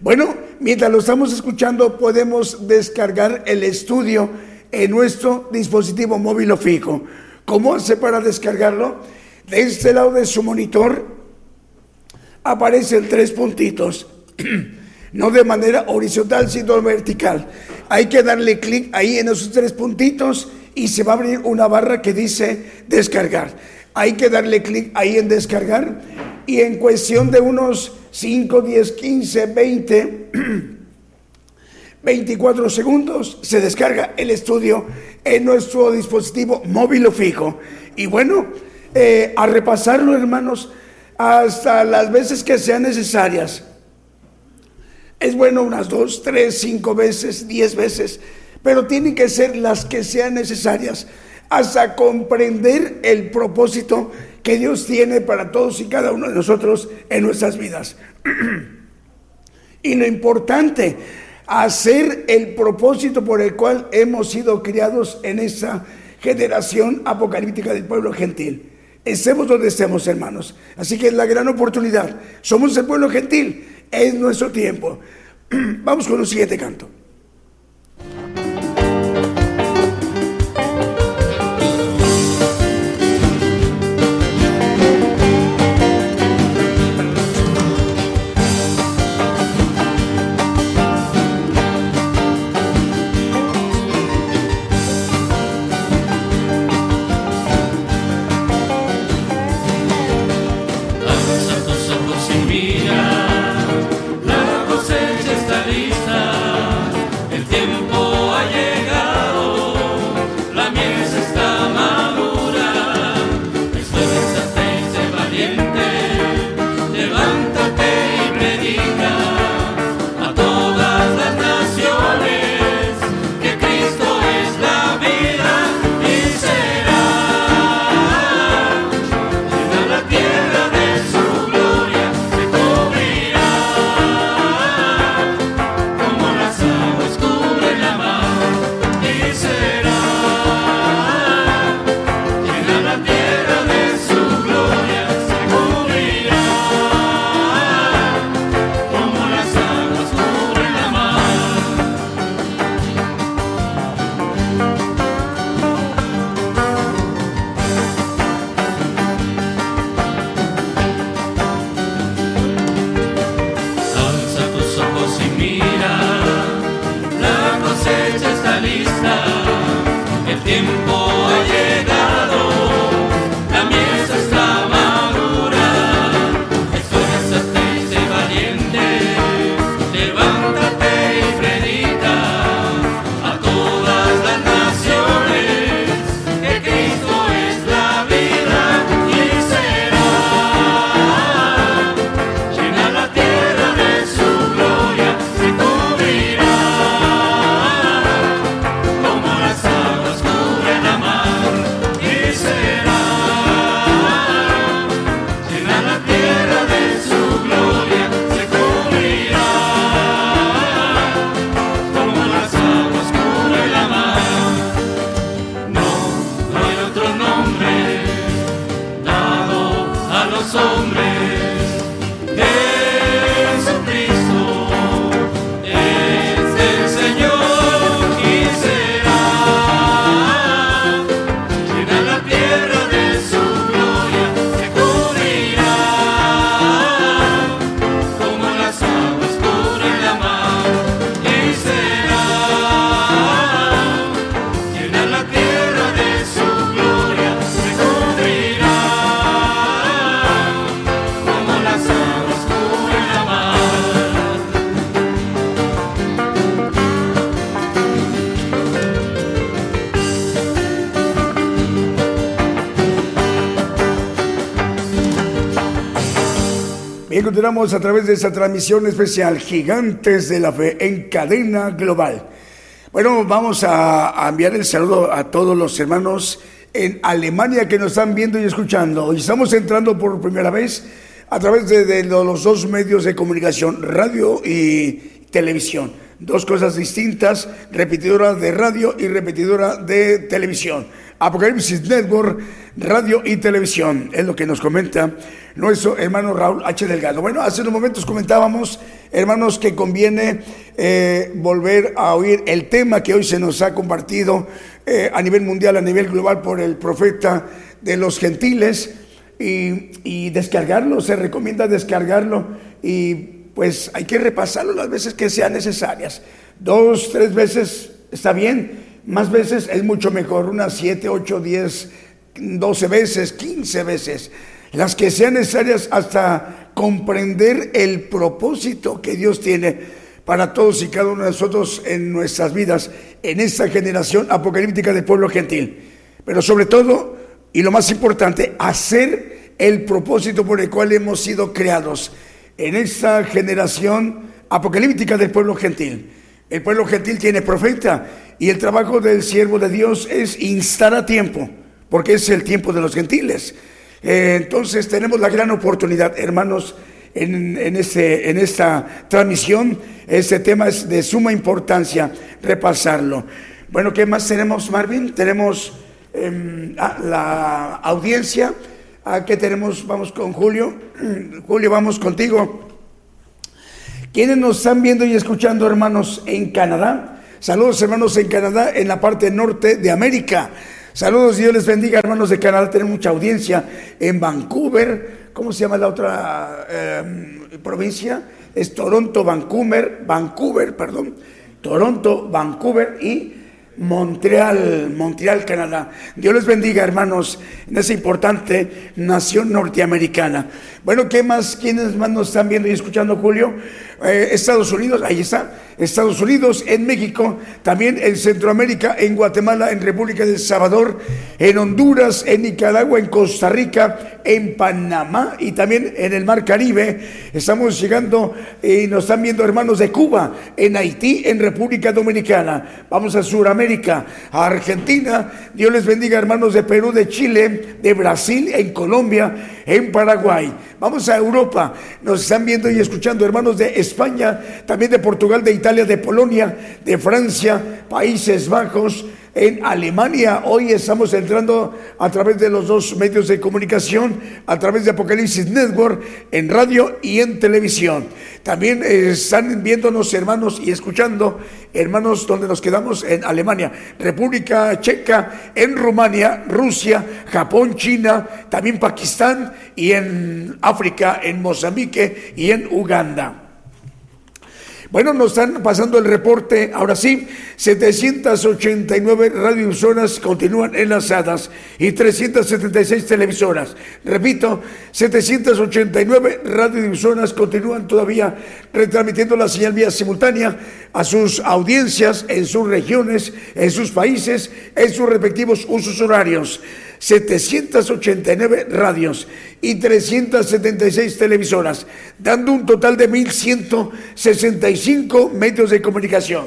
Bueno, mientras lo estamos escuchando, podemos descargar el estudio en nuestro dispositivo móvil o fijo. ¿Cómo hace para descargarlo? De este lado de su monitor aparecen tres puntitos, no de manera horizontal, sino vertical. Hay que darle clic ahí en esos tres puntitos y se va a abrir una barra que dice descargar. Hay que darle clic ahí en descargar y en cuestión de unos 5, 10, 15, 20, 24 segundos se descarga el estudio en nuestro dispositivo móvil o fijo. Y bueno, eh, a repasarlo hermanos hasta las veces que sean necesarias. Es bueno unas dos, tres, cinco veces, diez veces, pero tienen que ser las que sean necesarias hasta comprender el propósito que Dios tiene para todos y cada uno de nosotros en nuestras vidas. y lo importante, hacer el propósito por el cual hemos sido criados en esa generación apocalíptica del pueblo gentil. Estemos donde estemos, hermanos. Así que es la gran oportunidad. Somos el pueblo gentil. Es nuestro tiempo. Vamos con un siguiente canto. A través de esta transmisión especial Gigantes de la Fe en cadena global. Bueno, vamos a, enviar el saludo a todos los hermanos en Alemania que nos están viendo y escuchando. Hoy estamos entrando por primera vez a través de los dos medios de comunicación, radio y televisión. Dos cosas distintas, repetidora de radio y repetidora de televisión. Apocalipsis Network, radio y televisión, es lo que nos comenta nuestro hermano Raúl H. Delgado. Bueno, hace unos momentos comentábamos, hermanos, que conviene eh, volver a oír el tema que hoy se nos ha compartido eh, a nivel mundial, a nivel global por el profeta de los gentiles y, y descargarlo, se recomienda descargarlo y pues hay que repasarlo las veces que sean necesarias. Dos, tres veces está bien, más veces es mucho mejor, unas siete, ocho, diez, doce veces, quince veces, las que sean necesarias hasta comprender el propósito que Dios tiene para todos y cada uno de nosotros en nuestras vidas, en esta generación apocalíptica del pueblo gentil. Pero sobre todo, y lo más importante, hacer el propósito por el cual hemos sido creados en esta generación apocalíptica del pueblo gentil. El pueblo gentil tiene profeta y el trabajo del siervo de Dios es instar a tiempo, porque es el tiempo de los gentiles. Eh, entonces tenemos la gran oportunidad, hermanos, en, este, en esta transmisión. Este tema es de suma importancia repasarlo. Bueno, ¿qué más tenemos, Marvin? Tenemos ah, la audiencia. ¿Qué tenemos? Vamos con Julio. Julio, vamos contigo. ¿Quiénes nos están viendo y escuchando, hermanos, en Canadá? Saludos, hermanos, en Canadá, en la parte norte de América. Saludos, Dios les bendiga, hermanos de Canadá. Tenemos mucha audiencia en Vancouver. ¿Cómo se llama la otra eh, provincia? Es Toronto, Vancouver, Vancouver, perdón. Toronto, Vancouver y Montreal, Montreal, Canadá. Dios les bendiga, hermanos, en esa importante nación norteamericana. Bueno, ¿qué más? ¿Quiénes más nos están viendo y escuchando, Julio? Eh, Estados Unidos, ahí está. Estados Unidos, en México, también en Centroamérica, en Guatemala, en República del Salvador, en Honduras, en Nicaragua, en Costa Rica, en Panamá y también en el Mar Caribe. Estamos llegando y nos están viendo hermanos de Cuba, en Haití, en República Dominicana. Vamos a Sudamérica, a Argentina. Dios les bendiga, hermanos de Perú, de Chile, de Brasil, en Colombia, en Paraguay. Vamos a Europa. Nos están viendo y escuchando hermanos de España, también de Portugal, de Italia, de Polonia, de Francia, Países Bajos, en Alemania. Hoy estamos entrando a través de los dos medios de comunicación, a través de Apocalipsis Network, en radio y en televisión. También eh, están viéndonos hermanos y escuchando hermanos donde nos quedamos en Alemania, República Checa, en Rumania, Rusia, Japón, China, también Pakistán y en África, en Mozambique y en Uganda. Bueno, nos están pasando el reporte, ahora sí, 789 radiodifusoras continúan enlazadas y 376 televisoras. Repito, 789 radiodifusoras continúan todavía retransmitiendo la señal vía simultánea a sus audiencias en sus regiones, en sus países, en sus respectivos usos horarios. 789 radios y 376 televisoras, dando un total de 1.165 medios de comunicación.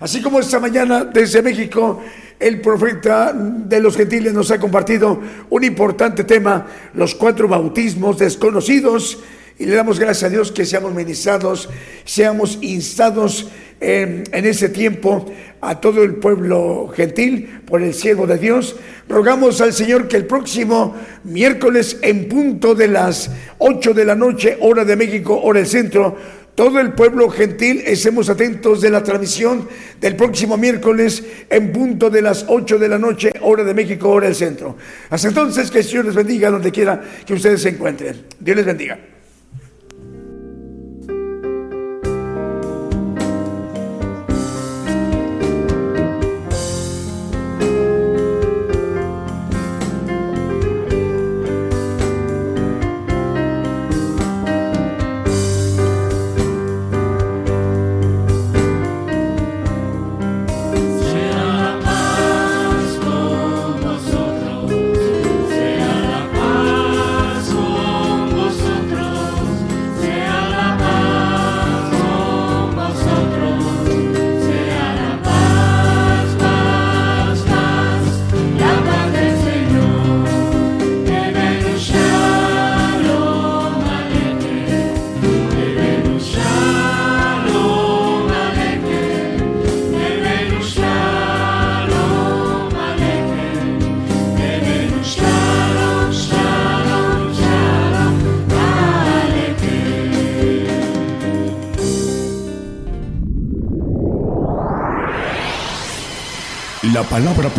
Así como esta mañana desde México, el profeta de los gentiles nos ha compartido un importante tema, los cuatro bautismos desconocidos, y le damos gracias a Dios que seamos ministrados, seamos instados en, en ese tiempo a todo el pueblo gentil por el siervo de Dios. Rogamos al Señor que el próximo miércoles en punto de las 8 de la noche, hora de México, hora del centro, todo el pueblo gentil estemos atentos de la transmisión del próximo miércoles en punto de las 8 de la noche, hora de México, hora del centro. Hasta entonces, que el Señor les bendiga donde quiera que ustedes se encuentren. Dios les bendiga.